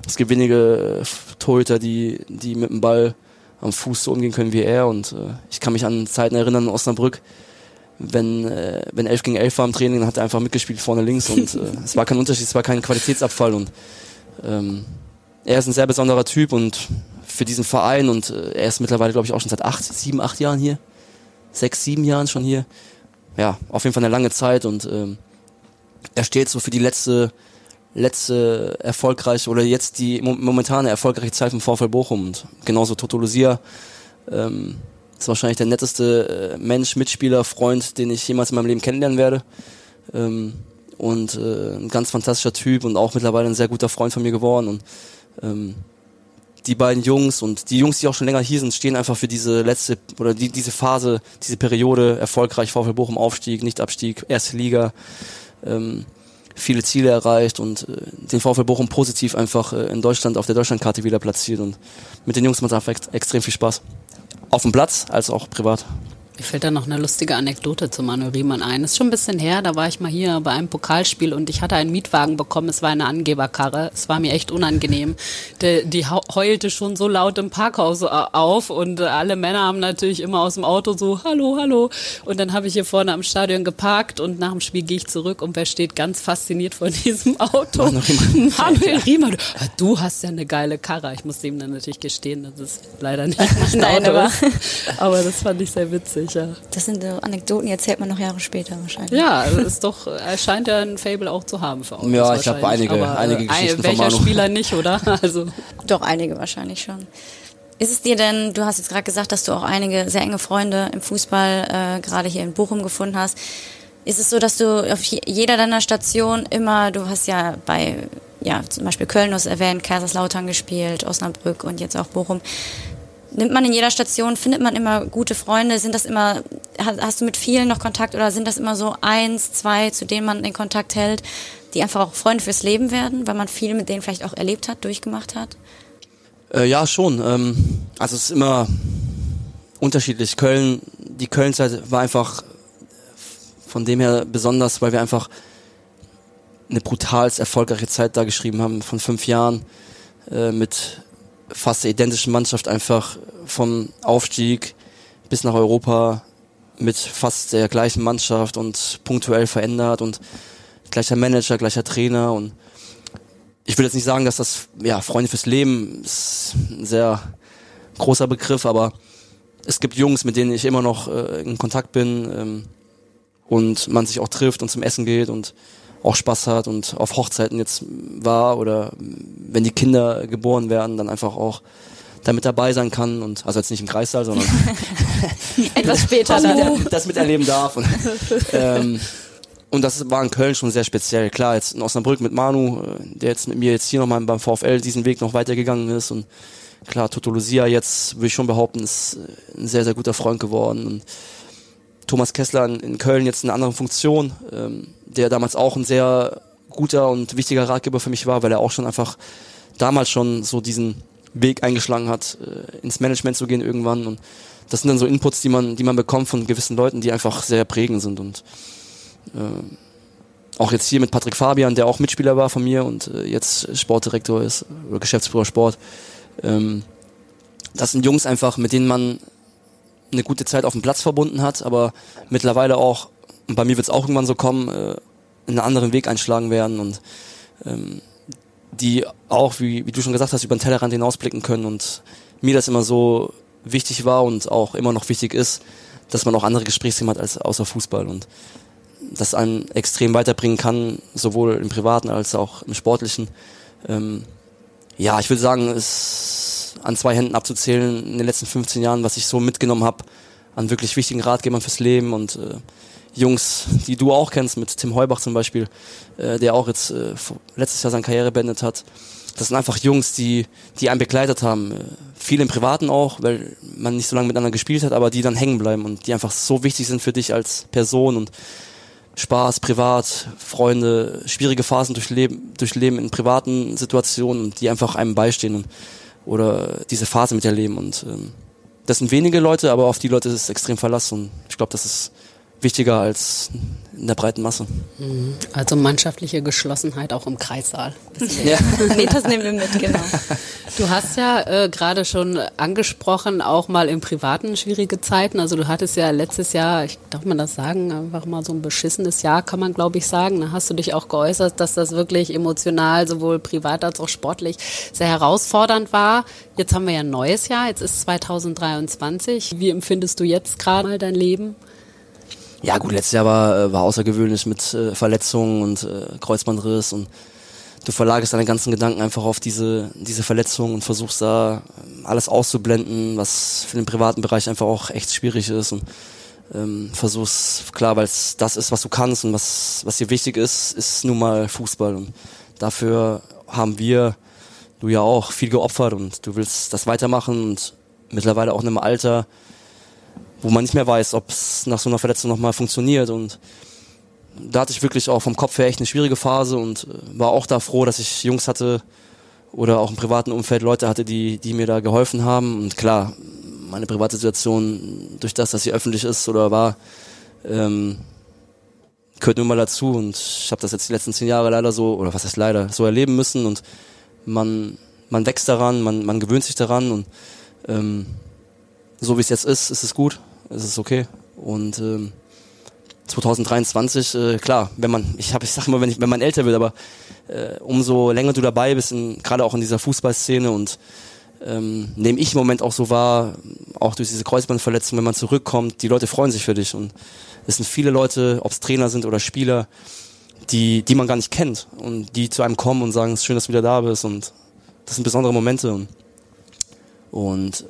es gibt wenige äh, Torhüter, die die mit dem Ball am Fuß so umgehen können wie er. Und äh, ich kann mich an Zeiten erinnern in Osnabrück, wenn, äh, wenn 11 gegen 11 war im Training, dann hat er einfach mitgespielt vorne links und äh, es war kein Unterschied, es war kein Qualitätsabfall und ähm, er ist ein sehr besonderer Typ und für diesen Verein und äh, er ist mittlerweile, glaube ich, auch schon seit acht, sieben, acht Jahren hier. Sechs, sieben Jahren schon hier. Ja, auf jeden Fall eine lange Zeit und ähm, er steht so für die letzte, letzte erfolgreiche oder jetzt die momentane erfolgreiche Zeit vom VfL Bochum und genauso Toto Lucia, ähm, ist wahrscheinlich der netteste äh, Mensch, Mitspieler, Freund, den ich jemals in meinem Leben kennenlernen werde. Ähm, und äh, ein ganz fantastischer Typ und auch mittlerweile ein sehr guter Freund von mir geworden. Und ähm, die beiden Jungs und die Jungs, die auch schon länger hier sind, stehen einfach für diese letzte oder die, diese Phase, diese Periode erfolgreich VfL Bochum Aufstieg, Nicht-Abstieg, erste Liga, ähm, viele Ziele erreicht und äh, den VfL Bochum positiv einfach äh, in Deutschland auf der Deutschlandkarte wieder platziert und mit den Jungs macht es einfach ex extrem viel Spaß. Auf dem Platz als auch privat. Mir fällt da noch eine lustige Anekdote zu Manuel Riemann ein. Das ist schon ein bisschen her, da war ich mal hier bei einem Pokalspiel und ich hatte einen Mietwagen bekommen. Es war eine Angeberkarre. Es war mir echt unangenehm. Die, die heulte schon so laut im Parkhaus auf und alle Männer haben natürlich immer aus dem Auto so, hallo, hallo. Und dann habe ich hier vorne am Stadion geparkt und nach dem Spiel gehe ich zurück und wer steht ganz fasziniert vor diesem Auto? Manuel Riemann. Ah, du hast ja eine geile Karre. Ich musste ihm dann natürlich gestehen, das ist leider nicht mein Auto. Aber das fand ich sehr witzig ja. Das sind so Anekdoten, die erzählt man noch Jahre später wahrscheinlich. Ja, das ist doch, er scheint ja ein Fable auch zu haben für Autos. Ja, ich habe einige, Aber, einige Geschichten Welcher Spieler nicht, oder? Also. Doch, einige wahrscheinlich schon. Ist es dir denn, du hast jetzt gerade gesagt, dass du auch einige sehr enge Freunde im Fußball, äh, gerade hier in Bochum gefunden hast. Ist es so, dass du auf jeder deiner Station immer, du hast ja bei, ja, zum Beispiel Köln, erwähnt, Kaiserslautern gespielt, Osnabrück und jetzt auch Bochum nimmt man in jeder Station, findet man immer gute Freunde? Sind das immer, hast du mit vielen noch Kontakt oder sind das immer so eins, zwei, zu denen man den Kontakt hält, die einfach auch Freunde fürs Leben werden, weil man viel mit denen vielleicht auch erlebt hat, durchgemacht hat? Äh, ja, schon. Ähm, also es ist immer unterschiedlich. Köln, die Köln-Zeit war einfach von dem her besonders, weil wir einfach eine brutal erfolgreiche Zeit da geschrieben haben, von fünf Jahren äh, mit fast identischen Mannschaft einfach vom Aufstieg bis nach Europa mit fast der gleichen Mannschaft und punktuell verändert und gleicher Manager, gleicher Trainer und ich will jetzt nicht sagen, dass das ja Freunde fürs Leben ist ein sehr großer Begriff, aber es gibt Jungs, mit denen ich immer noch äh, in Kontakt bin ähm, und man sich auch trifft und zum Essen geht und auch Spaß hat und auf Hochzeiten jetzt war oder wenn die Kinder geboren werden, dann einfach auch damit dabei sein kann und also jetzt nicht im Kreissaal, sondern etwas später das, das miterleben darf. Und, ähm, und das war in Köln schon sehr speziell. Klar, jetzt in Osnabrück mit Manu, äh, der jetzt mit mir jetzt hier nochmal beim VfL diesen Weg noch weitergegangen ist und klar, Toto Lucia jetzt, würde ich schon behaupten, ist ein sehr, sehr guter Freund geworden. Und Thomas Kessler in, in Köln jetzt in einer anderen Funktion, ähm, der damals auch ein sehr guter und wichtiger Ratgeber für mich war, weil er auch schon einfach damals schon so diesen Weg eingeschlagen hat, äh, ins Management zu gehen irgendwann. Und das sind dann so Inputs, die man, die man bekommt von gewissen Leuten, die einfach sehr prägend sind. Und äh, auch jetzt hier mit Patrick Fabian, der auch Mitspieler war von mir und äh, jetzt Sportdirektor ist oder Geschäftsführer Sport. Ähm, das sind Jungs einfach, mit denen man eine gute Zeit auf dem Platz verbunden hat, aber mittlerweile auch, und bei mir wird es auch irgendwann so kommen, äh, einen anderen Weg einschlagen werden und ähm, die auch, wie, wie du schon gesagt hast, über den Tellerrand hinausblicken können und mir das immer so wichtig war und auch immer noch wichtig ist, dass man auch andere Gesprächsthemen hat als außer Fußball und das einen extrem weiterbringen kann, sowohl im privaten als auch im sportlichen. Ähm, ja, ich würde sagen, es an zwei Händen abzuzählen in den letzten 15 Jahren, was ich so mitgenommen habe an wirklich wichtigen Ratgebern fürs Leben und äh, Jungs, die du auch kennst, mit Tim Heubach zum Beispiel, äh, der auch jetzt äh, letztes Jahr seine Karriere beendet hat. Das sind einfach Jungs, die, die einen begleitet haben. Äh, viel im Privaten auch, weil man nicht so lange miteinander gespielt hat, aber die dann hängen bleiben und die einfach so wichtig sind für dich als Person und Spaß, privat, Freunde, schwierige Phasen durchleben, durchleben in privaten Situationen und die einfach einem beistehen und, oder diese Phase miterleben. Und ähm, das sind wenige Leute, aber auf die Leute ist es extrem Verlass und ich glaube, das ist wichtiger als in der breiten Masse. Mhm. Also mannschaftliche Geschlossenheit auch im Kreissaal. Ja. nee, das nehmen wir mit, genau. Du hast ja äh, gerade schon angesprochen, auch mal im Privaten schwierige Zeiten. Also du hattest ja letztes Jahr, ich darf man das sagen, einfach mal so ein beschissenes Jahr, kann man glaube ich sagen. Da hast du dich auch geäußert, dass das wirklich emotional, sowohl privat als auch sportlich, sehr herausfordernd war. Jetzt haben wir ja ein neues Jahr, jetzt ist 2023. Wie empfindest du jetzt gerade dein Leben? Ja gut, letztes Jahr war, äh, war außergewöhnlich mit äh, Verletzungen und äh, Kreuzbandriss und du verlagerst deine ganzen Gedanken einfach auf diese, diese Verletzung und versuchst da alles auszublenden, was für den privaten Bereich einfach auch echt schwierig ist und ähm, versuch's klar, weil es das ist, was du kannst und was was dir wichtig ist, ist nun mal Fußball und dafür haben wir, du ja auch, viel geopfert und du willst das weitermachen und mittlerweile auch in einem Alter, wo man nicht mehr weiß, ob es nach so einer Verletzung nochmal funktioniert und da hatte ich wirklich auch vom Kopf her echt eine schwierige Phase und äh, war auch da froh, dass ich Jungs hatte oder auch im privaten Umfeld Leute hatte, die, die mir da geholfen haben. Und klar, meine private Situation, durch das, dass sie öffentlich ist oder war, ähm, gehört nun mal dazu. Und ich habe das jetzt die letzten zehn Jahre leider so, oder was heißt leider, so erleben müssen. Und man, man wächst daran, man, man gewöhnt sich daran. Und ähm, so wie es jetzt ist, ist es gut, ist es okay. Und ähm, 2023, äh, klar, wenn man, ich habe, ich sag immer, wenn ich, wenn man älter wird, aber äh, umso länger du dabei bist, gerade auch in dieser Fußballszene und ähm, nehme ich im Moment auch so wahr, auch durch diese Kreuzbandverletzung, wenn man zurückkommt, die Leute freuen sich für dich und es sind viele Leute, ob es Trainer sind oder Spieler, die, die man gar nicht kennt und die zu einem kommen und sagen, es ist schön, dass du wieder da bist und das sind besondere Momente und, und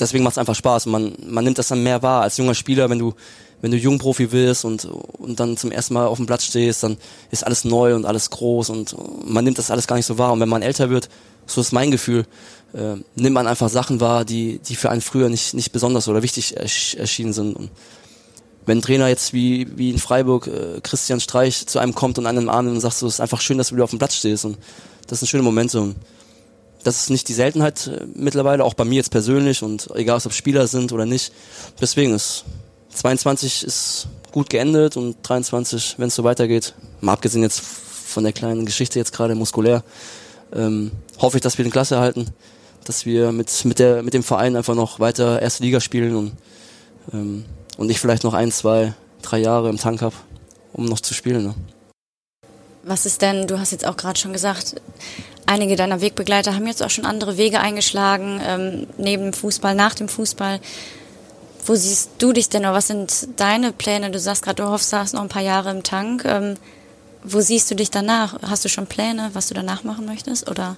deswegen macht es einfach Spaß man, man nimmt das dann mehr wahr als junger Spieler, wenn du wenn du Jungprofi wirst und, und dann zum ersten Mal auf dem Platz stehst, dann ist alles neu und alles groß und man nimmt das alles gar nicht so wahr. Und wenn man älter wird, so ist mein Gefühl, äh, nimmt man einfach Sachen wahr, die, die für einen früher nicht, nicht besonders oder wichtig ersch erschienen sind. Und wenn ein Trainer jetzt wie, wie in Freiburg, äh, Christian Streich, zu einem kommt und einen Arm und sagt, so, es ist einfach schön, dass du wieder auf dem Platz stehst. Und das sind schöne Momente. Und das ist nicht die Seltenheit äh, mittlerweile, auch bei mir jetzt persönlich und egal, ob Spieler sind oder nicht. Deswegen ist 22 ist gut geendet und 23, wenn es so weitergeht, mal abgesehen jetzt von der kleinen Geschichte jetzt gerade muskulär, ähm, hoffe ich, dass wir den Klasse erhalten, dass wir mit, mit, der, mit dem Verein einfach noch weiter erste Liga spielen und, ähm, und ich vielleicht noch ein, zwei, drei Jahre im Tank habe, um noch zu spielen. Ne? Was ist denn, du hast jetzt auch gerade schon gesagt, einige deiner Wegbegleiter haben jetzt auch schon andere Wege eingeschlagen, ähm, neben Fußball, nach dem Fußball. Wo siehst du dich denn oder was sind deine Pläne? Du sagst gerade, du hoffst, du hast noch ein paar Jahre im Tank. Ähm, wo siehst du dich danach? Hast du schon Pläne, was du danach machen möchtest? Oder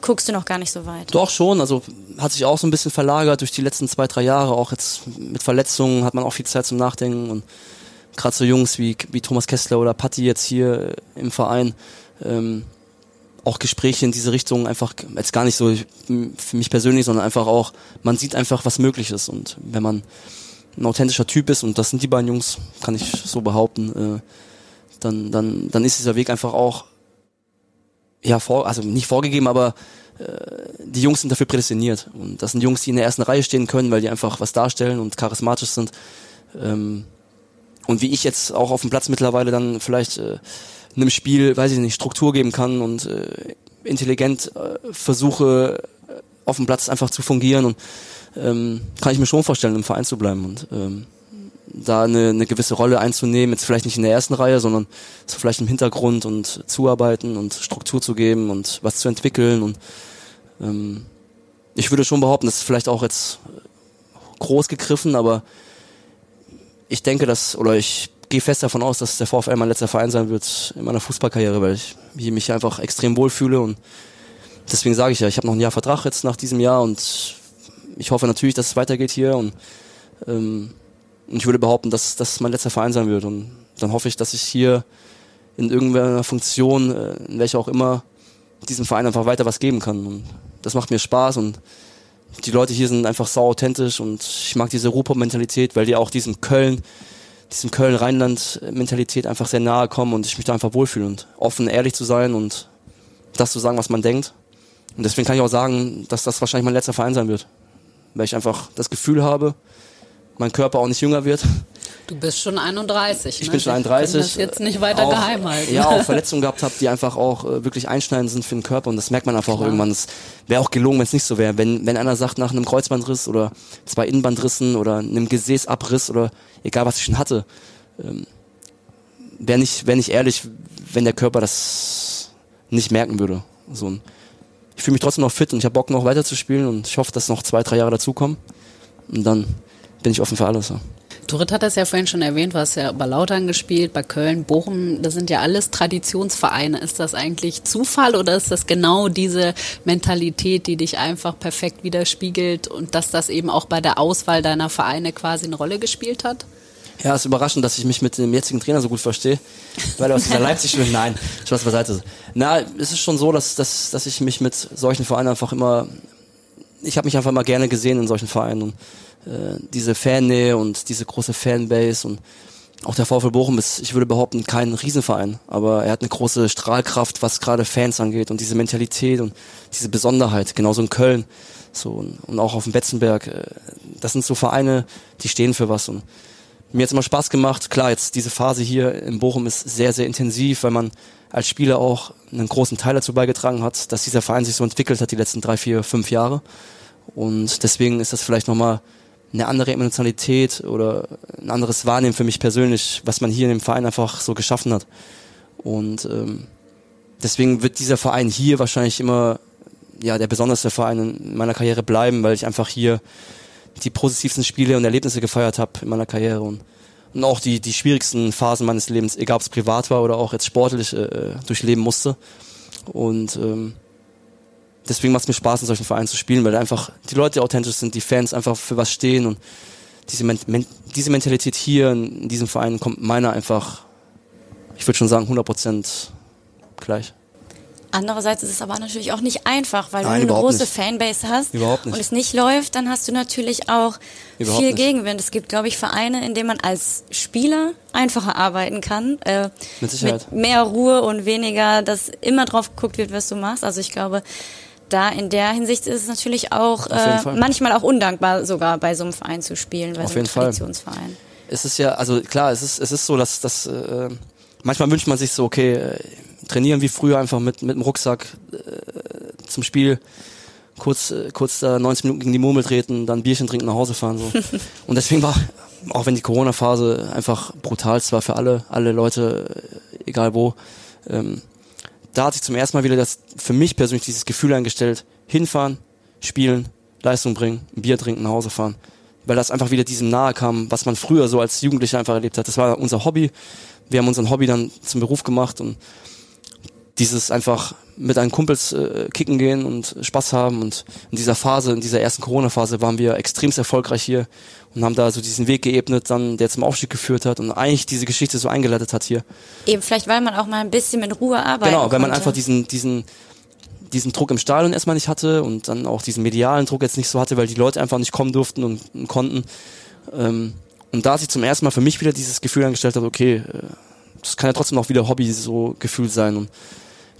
guckst du noch gar nicht so weit? Doch schon, also hat sich auch so ein bisschen verlagert durch die letzten zwei, drei Jahre. Auch jetzt mit Verletzungen hat man auch viel Zeit zum Nachdenken. Und gerade so Jungs wie, wie Thomas Kessler oder Patti jetzt hier im Verein, ähm, auch Gespräche in diese Richtung einfach jetzt gar nicht so für mich persönlich, sondern einfach auch, man sieht einfach, was möglich ist. Und wenn man ein authentischer Typ ist, und das sind die beiden Jungs, kann ich so behaupten, äh, dann, dann, dann ist dieser Weg einfach auch, ja, vor, also nicht vorgegeben, aber äh, die Jungs sind dafür prädestiniert. Und das sind Jungs, die in der ersten Reihe stehen können, weil die einfach was darstellen und charismatisch sind. Ähm, und wie ich jetzt auch auf dem Platz mittlerweile dann vielleicht äh, einem Spiel, weiß ich nicht, Struktur geben kann und äh, intelligent äh, versuche äh, auf dem Platz einfach zu fungieren und ähm, kann ich mir schon vorstellen, im Verein zu bleiben und ähm, da eine, eine gewisse Rolle einzunehmen, jetzt vielleicht nicht in der ersten Reihe, sondern so vielleicht im Hintergrund und zuarbeiten und Struktur zu geben und was zu entwickeln und ähm, ich würde schon behaupten, das ist vielleicht auch jetzt groß gegriffen, aber ich denke, dass, oder ich gehe fest davon aus, dass der VfL mein letzter Verein sein wird in meiner Fußballkarriere, weil ich mich einfach extrem wohlfühle und deswegen sage ich ja, ich habe noch ein Jahr Vertrag jetzt nach diesem Jahr und ich hoffe natürlich, dass es weitergeht hier und, ähm, und ich würde behaupten, dass das mein letzter Verein sein wird und dann hoffe ich, dass ich hier in irgendeiner Funktion, äh, in welcher auch immer, diesem Verein einfach weiter was geben kann und das macht mir Spaß und die Leute hier sind einfach sau authentisch und ich mag diese Ruhrpott-Mentalität, weil die auch diesem Köln diesem Köln-Rheinland-Mentalität einfach sehr nahe kommen und ich mich da einfach wohlfühle und offen, ehrlich zu sein und das zu sagen, was man denkt. Und deswegen kann ich auch sagen, dass das wahrscheinlich mein letzter Verein sein wird. Weil ich einfach das Gefühl habe, mein Körper auch nicht jünger wird. Du bist schon 31. Ich ne? bin schon 31. das jetzt nicht weiter auch, geheim halten. Ja, auch Verletzungen gehabt habe, die einfach auch äh, wirklich einschneidend sind für den Körper und das merkt man einfach Klar. auch irgendwann. Es wäre auch gelogen, wenn es nicht so wäre. Wenn, wenn einer sagt, nach einem Kreuzbandriss oder zwei Innenbandrissen oder einem Gesäßabriss oder egal was ich schon hatte, ähm, wäre nicht, wär nicht ehrlich, wenn der Körper das nicht merken würde. So, ich fühle mich trotzdem noch fit und ich habe Bock noch weiter zu spielen und ich hoffe, dass noch zwei, drei Jahre dazukommen und dann bin ich offen für alles. Ja. Dorit hat das ja vorhin schon erwähnt, du hast ja bei Lautern gespielt, bei Köln, Bochum, das sind ja alles Traditionsvereine. Ist das eigentlich Zufall oder ist das genau diese Mentalität, die dich einfach perfekt widerspiegelt und dass das eben auch bei der Auswahl deiner Vereine quasi eine Rolle gespielt hat? Ja, es ist überraschend, dass ich mich mit dem jetzigen Trainer so gut verstehe, weil er aus dieser Leipzig will. Nein, Spaß beiseite. Na, es ist schon so, dass, dass, dass ich mich mit solchen Vereinen einfach immer, ich habe mich einfach immer gerne gesehen in solchen Vereinen und äh, diese Fannähe und diese große Fanbase und auch der VfL Bochum ist, ich würde behaupten, kein Riesenverein, aber er hat eine große Strahlkraft, was gerade Fans angeht und diese Mentalität und diese Besonderheit, genauso in Köln so und, auch auf dem Betzenberg. Äh, das sind so Vereine, die stehen für was und mir hat immer Spaß gemacht. Klar, jetzt diese Phase hier in Bochum ist sehr, sehr intensiv, weil man als Spieler auch einen großen Teil dazu beigetragen hat, dass dieser Verein sich so entwickelt hat die letzten drei, vier, fünf Jahre. Und deswegen ist das vielleicht nochmal eine andere Emotionalität oder ein anderes Wahrnehmen für mich persönlich, was man hier in dem Verein einfach so geschaffen hat. Und ähm, deswegen wird dieser Verein hier wahrscheinlich immer ja der besonderste Verein in meiner Karriere bleiben, weil ich einfach hier die positivsten Spiele und Erlebnisse gefeiert habe in meiner Karriere und, und auch die, die schwierigsten Phasen meines Lebens, egal ob es privat war oder auch jetzt sportlich, äh, durchleben musste. Und ähm, deswegen macht es mir Spaß, in solchen Vereinen zu spielen, weil einfach die Leute authentisch sind, die Fans einfach für was stehen und diese, Men diese Mentalität hier in, diesem Verein kommt meiner einfach, ich würde schon sagen, 100% gleich. Andererseits ist es aber natürlich auch nicht einfach, weil Nein, du eine große nicht. Fanbase hast Überhaupt nicht. und es nicht läuft, dann hast du natürlich auch Überhaupt viel nicht. Gegenwind. Es gibt, glaube ich, Vereine, in denen man als Spieler einfacher arbeiten kann. Äh, Mit Sicherheit. Mit mehr Ruhe und weniger, dass immer drauf geguckt wird, was du machst. Also ich glaube, da in der Hinsicht ist es natürlich auch äh, manchmal auch undankbar, sogar bei so einem Verein zu spielen, bei Auf so einem jeden Fall. Traditionsverein. es ist ja, also klar, es ist, es ist so, dass, dass äh, manchmal wünscht man sich so, okay, äh, trainieren wie früher einfach mit, mit dem Rucksack äh, zum Spiel, kurz, äh, kurz da 90 Minuten gegen die Murmel treten, dann Bierchen trinken, nach Hause fahren. So. Und deswegen war, auch wenn die Corona-Phase einfach brutal war für alle, alle Leute, äh, egal wo, ähm, da hat sich zum ersten Mal wieder das für mich persönlich dieses Gefühl eingestellt, hinfahren, spielen, Leistung bringen, Bier trinken, nach Hause fahren. Weil das einfach wieder diesem nahe kam, was man früher so als Jugendlicher einfach erlebt hat. Das war unser Hobby. Wir haben unseren Hobby dann zum Beruf gemacht und dieses einfach mit einen Kumpels äh, kicken gehen und Spaß haben und in dieser Phase, in dieser ersten Corona-Phase waren wir extremst erfolgreich hier und haben da so diesen Weg geebnet, dann der zum Aufstieg geführt hat und eigentlich diese Geschichte so eingeleitet hat hier. Eben vielleicht, weil man auch mal ein bisschen mit Ruhe arbeiten Genau, weil man konnte. einfach diesen, diesen, diesen Druck im Stadion erstmal nicht hatte und dann auch diesen medialen Druck jetzt nicht so hatte, weil die Leute einfach nicht kommen durften und, und konnten. Ähm, und da sich zum ersten Mal für mich wieder dieses Gefühl angestellt hat, okay, äh, das kann ja trotzdem auch wieder Hobby so gefühlt sein und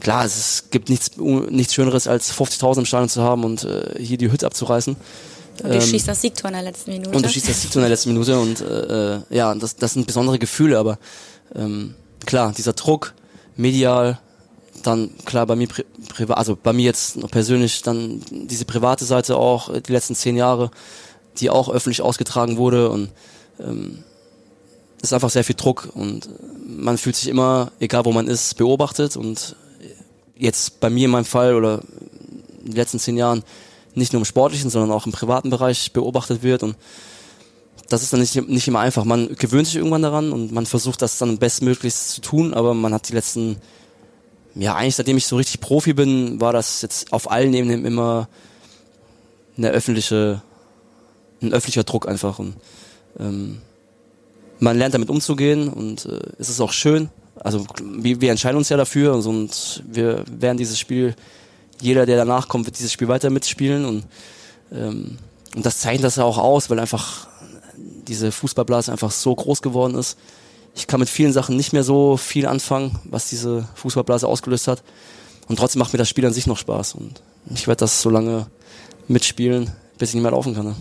klar, es gibt nichts, nichts Schöneres als 50.000 im Stadion zu haben und äh, hier die Hütte abzureißen. Und du ähm, schießt das Siegtor in der letzten Minute. Und du schießt das Siegtor in der letzten Minute und äh, äh, ja, das, das sind besondere Gefühle, aber ähm, klar, dieser Druck, medial, dann klar bei mir pri privat, also bei mir jetzt noch persönlich, dann diese private Seite auch, äh, die letzten zehn Jahre, die auch öffentlich ausgetragen wurde und ähm, ist einfach sehr viel Druck und äh, man fühlt sich immer, egal wo man ist, beobachtet und jetzt bei mir in meinem Fall oder in den letzten zehn Jahren nicht nur im sportlichen, sondern auch im privaten Bereich beobachtet wird und das ist dann nicht, nicht immer einfach. Man gewöhnt sich irgendwann daran und man versucht das dann bestmöglichst zu tun, aber man hat die letzten, ja eigentlich seitdem ich so richtig Profi bin, war das jetzt auf allen Ebenen immer eine öffentliche, ein öffentlicher Druck einfach und ähm, man lernt damit umzugehen und äh, es ist auch schön. Also wir, wir entscheiden uns ja dafür und, und wir werden dieses Spiel, jeder, der danach kommt, wird dieses Spiel weiter mitspielen und, ähm, und das zeichnet das ja auch aus, weil einfach diese Fußballblase einfach so groß geworden ist. Ich kann mit vielen Sachen nicht mehr so viel anfangen, was diese Fußballblase ausgelöst hat. Und trotzdem macht mir das Spiel an sich noch Spaß. Und ich werde das so lange mitspielen, bis ich nicht mehr laufen kann. Ne?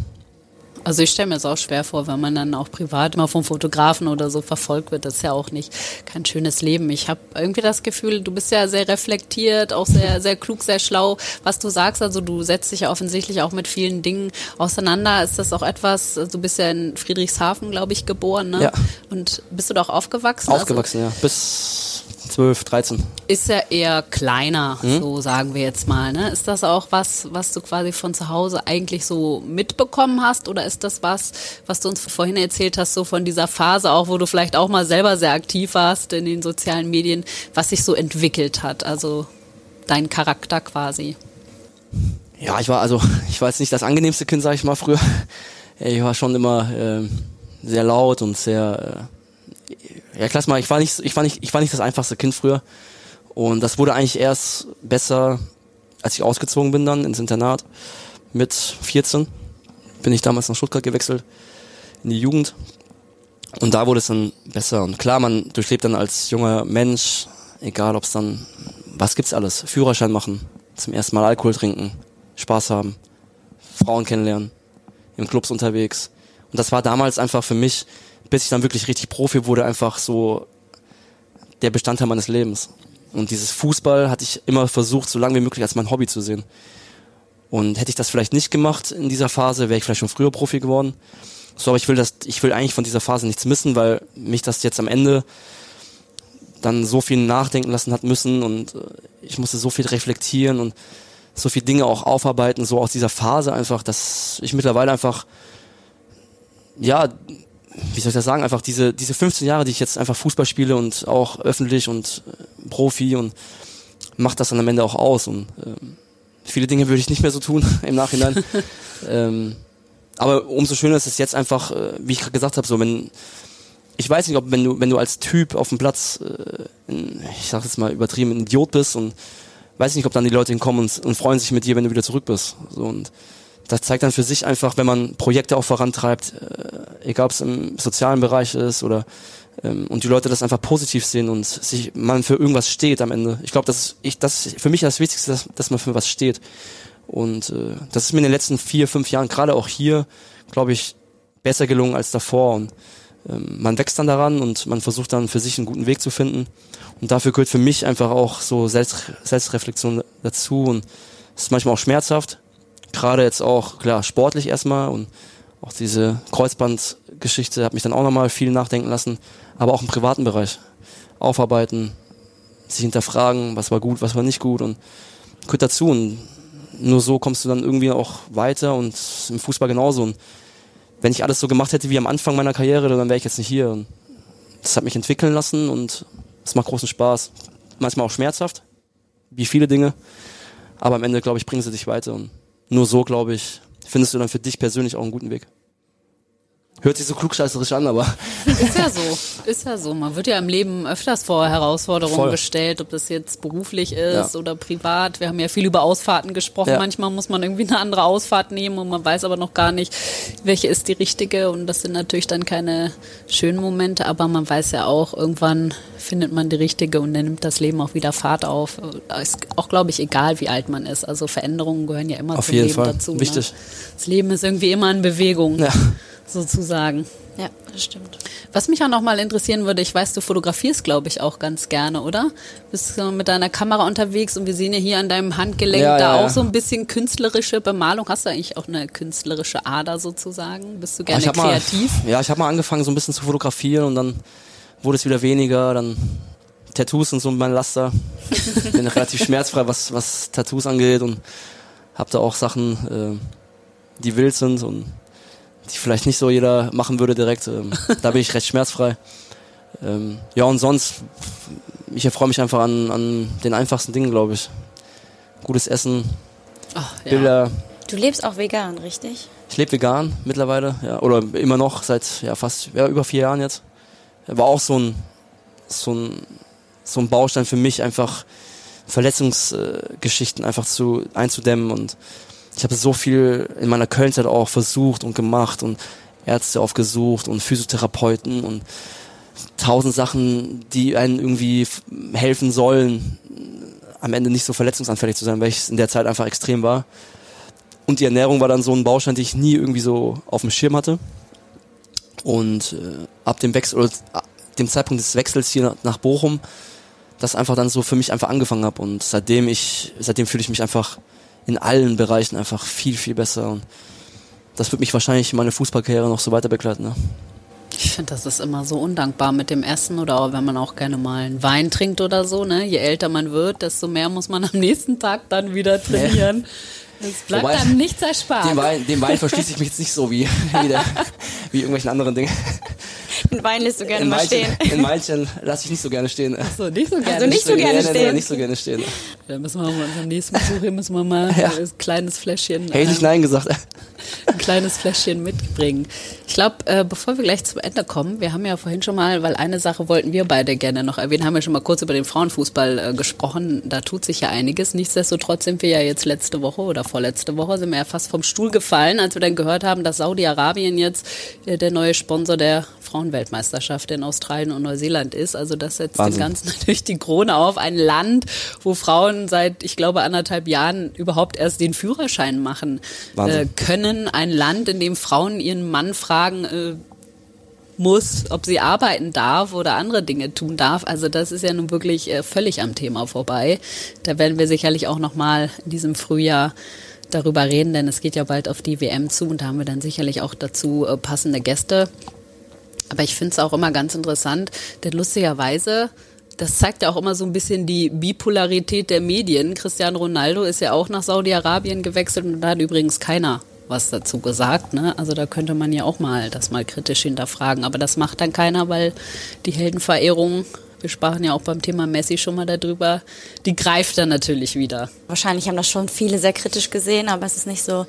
Also ich stelle mir das auch schwer vor, wenn man dann auch privat mal vom Fotografen oder so verfolgt wird. Das ist ja auch nicht kein schönes Leben. Ich habe irgendwie das Gefühl, du bist ja sehr reflektiert, auch sehr, sehr klug, sehr schlau, was du sagst. Also du setzt dich ja offensichtlich auch mit vielen Dingen auseinander. Ist das auch etwas, du bist ja in Friedrichshafen, glaube ich, geboren, ne? Ja. Und bist du da auch aufgewachsen? Aufgewachsen, ja. Bis 12, 13. Ist ja eher kleiner, hm? so sagen wir jetzt mal. Ne? Ist das auch was, was du quasi von zu Hause eigentlich so mitbekommen hast? Oder ist das was, was du uns vorhin erzählt hast, so von dieser Phase auch, wo du vielleicht auch mal selber sehr aktiv warst in den sozialen Medien, was sich so entwickelt hat? Also dein Charakter quasi. Ja, ich war also, ich war jetzt nicht das angenehmste Kind, sag ich mal früher. Ich war schon immer äh, sehr laut und sehr äh, ja klasse mal, ich war nicht ich war nicht ich war nicht das einfachste Kind früher. Und das wurde eigentlich erst besser, als ich ausgezogen bin dann ins Internat. Mit 14 bin ich damals nach Stuttgart gewechselt in die Jugend. Und da wurde es dann besser. Und klar, man durchlebt dann als junger Mensch, egal ob es dann was gibt's alles, Führerschein machen, zum ersten Mal Alkohol trinken, Spaß haben, Frauen kennenlernen, in Clubs unterwegs. Und das war damals einfach für mich, bis ich dann wirklich richtig Profi wurde, einfach so der Bestandteil meines Lebens. Und dieses Fußball hatte ich immer versucht, so lange wie möglich als mein Hobby zu sehen. Und hätte ich das vielleicht nicht gemacht in dieser Phase, wäre ich vielleicht schon früher Profi geworden. So, aber ich will das, ich will eigentlich von dieser Phase nichts missen, weil mich das jetzt am Ende dann so viel nachdenken lassen hat müssen und äh, ich musste so viel reflektieren und so viele Dinge auch aufarbeiten, so aus dieser Phase einfach, dass ich mittlerweile einfach, ja, wie soll ich das sagen, einfach diese, diese 15 Jahre, die ich jetzt einfach Fußball spiele und auch öffentlich und äh, Profi und macht das dann am Ende auch aus und ähm, viele Dinge würde ich nicht mehr so tun im Nachhinein. ähm, aber umso schöner ist es jetzt einfach, äh, wie ich gerade gesagt habe, so wenn ich weiß nicht, ob wenn du wenn du als Typ auf dem Platz, äh, ich sag jetzt mal übertrieben, ein Idiot bist und weiß nicht, ob dann die Leute hinkommen und, und freuen sich mit dir, wenn du wieder zurück bist. So, und das zeigt dann für sich einfach, wenn man Projekte auch vorantreibt, äh, egal ob es im sozialen Bereich ist oder ähm, und die Leute das einfach positiv sehen und sich man für irgendwas steht am Ende. Ich glaube, das ich das für mich das Wichtigste, dass, dass man für was steht. Und äh, das ist mir in den letzten vier, fünf Jahren gerade auch hier, glaube ich, besser gelungen als davor. Und ähm, man wächst dann daran und man versucht dann für sich einen guten Weg zu finden. Und dafür gehört für mich einfach auch so Selbst Selbstreflexion dazu und es ist manchmal auch schmerzhaft. Gerade jetzt auch, klar, sportlich erstmal und auch diese Kreuzbandgeschichte hat mich dann auch nochmal viel nachdenken lassen, aber auch im privaten Bereich. Aufarbeiten, sich hinterfragen, was war gut, was war nicht gut und gehört dazu. Und nur so kommst du dann irgendwie auch weiter und im Fußball genauso. Und wenn ich alles so gemacht hätte wie am Anfang meiner Karriere, dann wäre ich jetzt nicht hier. Und das hat mich entwickeln lassen und es macht großen Spaß. Manchmal auch schmerzhaft, wie viele Dinge. Aber am Ende, glaube ich, bringen sie dich weiter. Und nur so, glaube ich, findest du dann für dich persönlich auch einen guten Weg. Hört sich so klugscheißerisch an, aber. Ist ja so. Ist ja so. Man wird ja im Leben öfters vor Herausforderungen Voll. gestellt, ob das jetzt beruflich ist ja. oder privat. Wir haben ja viel über Ausfahrten gesprochen. Ja. Manchmal muss man irgendwie eine andere Ausfahrt nehmen und man weiß aber noch gar nicht, welche ist die richtige. Und das sind natürlich dann keine schönen Momente, aber man weiß ja auch, irgendwann findet man die richtige und dann nimmt das Leben auch wieder Fahrt auf. Ist auch, glaube ich, egal, wie alt man ist. Also Veränderungen gehören ja immer auf zum jeden Leben Fall. dazu. Ne? Wichtig. Ne? Das Leben ist irgendwie immer in Bewegung. Ja sozusagen. Ja, das stimmt. Was mich auch noch mal interessieren würde, ich weiß, du fotografierst, glaube ich, auch ganz gerne, oder? Bist du mit deiner Kamera unterwegs und wir sehen ja hier an deinem Handgelenk ja, da ja, auch ja. so ein bisschen künstlerische Bemalung. Hast du eigentlich auch eine künstlerische Ader sozusagen? Bist du gerne kreativ? Mal, ja, ich habe mal angefangen, so ein bisschen zu fotografieren und dann wurde es wieder weniger. Dann Tattoos sind so mein Laster. Bin relativ schmerzfrei, was, was Tattoos angeht und habe da auch Sachen, äh, die wild sind und die vielleicht nicht so jeder machen würde direkt. Ähm, da bin ich recht schmerzfrei. Ähm, ja, und sonst, ich erfreue mich einfach an, an den einfachsten Dingen, glaube ich. Gutes Essen, Ach, ja. Bilder. Du lebst auch vegan, richtig? Ich lebe vegan mittlerweile, ja, oder immer noch seit ja, fast ja, über vier Jahren jetzt. War auch so ein, so ein, so ein Baustein für mich, einfach Verletzungsgeschichten einfach zu einzudämmen und ich habe so viel in meiner Kölnzeit auch versucht und gemacht und Ärzte aufgesucht und Physiotherapeuten und tausend Sachen, die einen irgendwie helfen sollen, am Ende nicht so verletzungsanfällig zu sein, weil ich in der Zeit einfach extrem war. Und die Ernährung war dann so ein Baustein, den ich nie irgendwie so auf dem Schirm hatte. Und äh, ab dem Wechsel oder ab dem Zeitpunkt des Wechsels hier nach Bochum, das einfach dann so für mich einfach angefangen habe. Und seitdem ich, seitdem fühle ich mich einfach in allen Bereichen einfach viel, viel besser. Und das wird mich wahrscheinlich meine Fußballkarriere noch so weiter begleiten. Ne? Ich finde, das ist immer so undankbar mit dem Essen oder auch, wenn man auch gerne mal einen Wein trinkt oder so. Ne? Je älter man wird, desto mehr muss man am nächsten Tag dann wieder trainieren. Es bleibt Wobei, dann nichts erspart. Dem Wein, dem Wein verschließe ich mich jetzt nicht so wie, wie, der, wie irgendwelchen anderen Dingen. Den Wein lässt du gerne In mal stehen. Weinchen, in Weinchen lasse ich nicht so gerne stehen. so, nicht so gerne. Also nicht so gerne nee, nee, nee, stehen. nicht so gerne stehen. Da müssen wir bei unserem nächsten Besuch hier müssen wir mal Ja. ein kleines Fläschchen, Hätte ich nicht ähm, Nein gesagt. Ein kleines Fläschchen mitbringen. Ich glaube, äh, bevor wir gleich zum Ende kommen, wir haben ja vorhin schon mal, weil eine Sache wollten wir beide gerne noch erwähnen, haben wir schon mal kurz über den Frauenfußball äh, gesprochen. Da tut sich ja einiges. Nichtsdestotrotz sind wir ja jetzt letzte Woche oder vorletzte Woche sind wir ja fast vom Stuhl gefallen, als wir dann gehört haben, dass Saudi-Arabien jetzt äh, der neue Sponsor der Frauenweltmeisterschaft in Australien und Neuseeland ist. Also das setzt Wahnsinn. dem Ganzen natürlich die Krone auf. Ein Land, wo Frauen seit, ich glaube, anderthalb Jahren überhaupt erst den Führerschein machen äh, Wahnsinn. Können. Ein Land, in dem Frauen ihren Mann fragen, äh, muss, ob sie arbeiten darf oder andere Dinge tun darf. Also das ist ja nun wirklich äh, völlig am Thema vorbei. Da werden wir sicherlich auch noch mal in diesem Frühjahr darüber reden, denn es geht ja bald auf die WM zu und da haben wir dann sicherlich auch dazu äh, passende Gäste. Aber ich finde es auch immer ganz interessant, denn lustigerweise, das zeigt ja auch immer so ein bisschen die Bipolarität der Medien. Cristiano Ronaldo ist ja auch nach Saudi-Arabien gewechselt und da hat übrigens keiner was dazu gesagt. Ne? Also da könnte man ja auch mal das mal kritisch hinterfragen. Aber das macht dann keiner, weil die Heldenverehrung, wir sprachen ja auch beim Thema Messi schon mal darüber, die greift dann natürlich wieder. Wahrscheinlich haben das schon viele sehr kritisch gesehen, aber es ist nicht so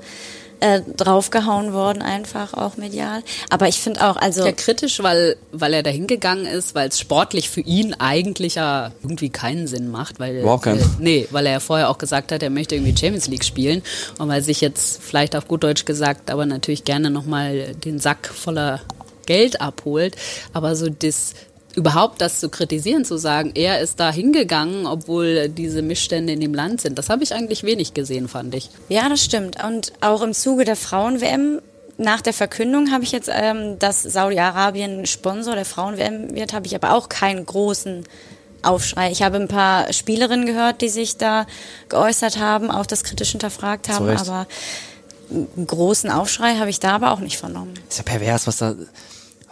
äh, draufgehauen worden, einfach auch medial. Aber ich finde auch, also Ja, kritisch, weil, weil er da hingegangen ist, weil es sportlich für ihn eigentlich ja irgendwie keinen Sinn macht, weil Überhaupt keinen. Äh, nee, weil er ja vorher auch gesagt hat, er möchte irgendwie Champions League spielen und weil sich jetzt vielleicht auf gut Deutsch gesagt, aber natürlich gerne nochmal den Sack voller Geld abholt, aber so das überhaupt das zu kritisieren, zu sagen, er ist da hingegangen, obwohl diese Missstände in dem Land sind, das habe ich eigentlich wenig gesehen, fand ich. Ja, das stimmt. Und auch im Zuge der Frauen-WM, nach der Verkündung habe ich jetzt, ähm, dass Saudi-Arabien Sponsor der Frauen-WM wird, habe ich aber auch keinen großen Aufschrei. Ich habe ein paar Spielerinnen gehört, die sich da geäußert haben, auch das kritisch hinterfragt haben, aber einen großen Aufschrei habe ich da aber auch nicht vernommen. Ist ja pervers, was da.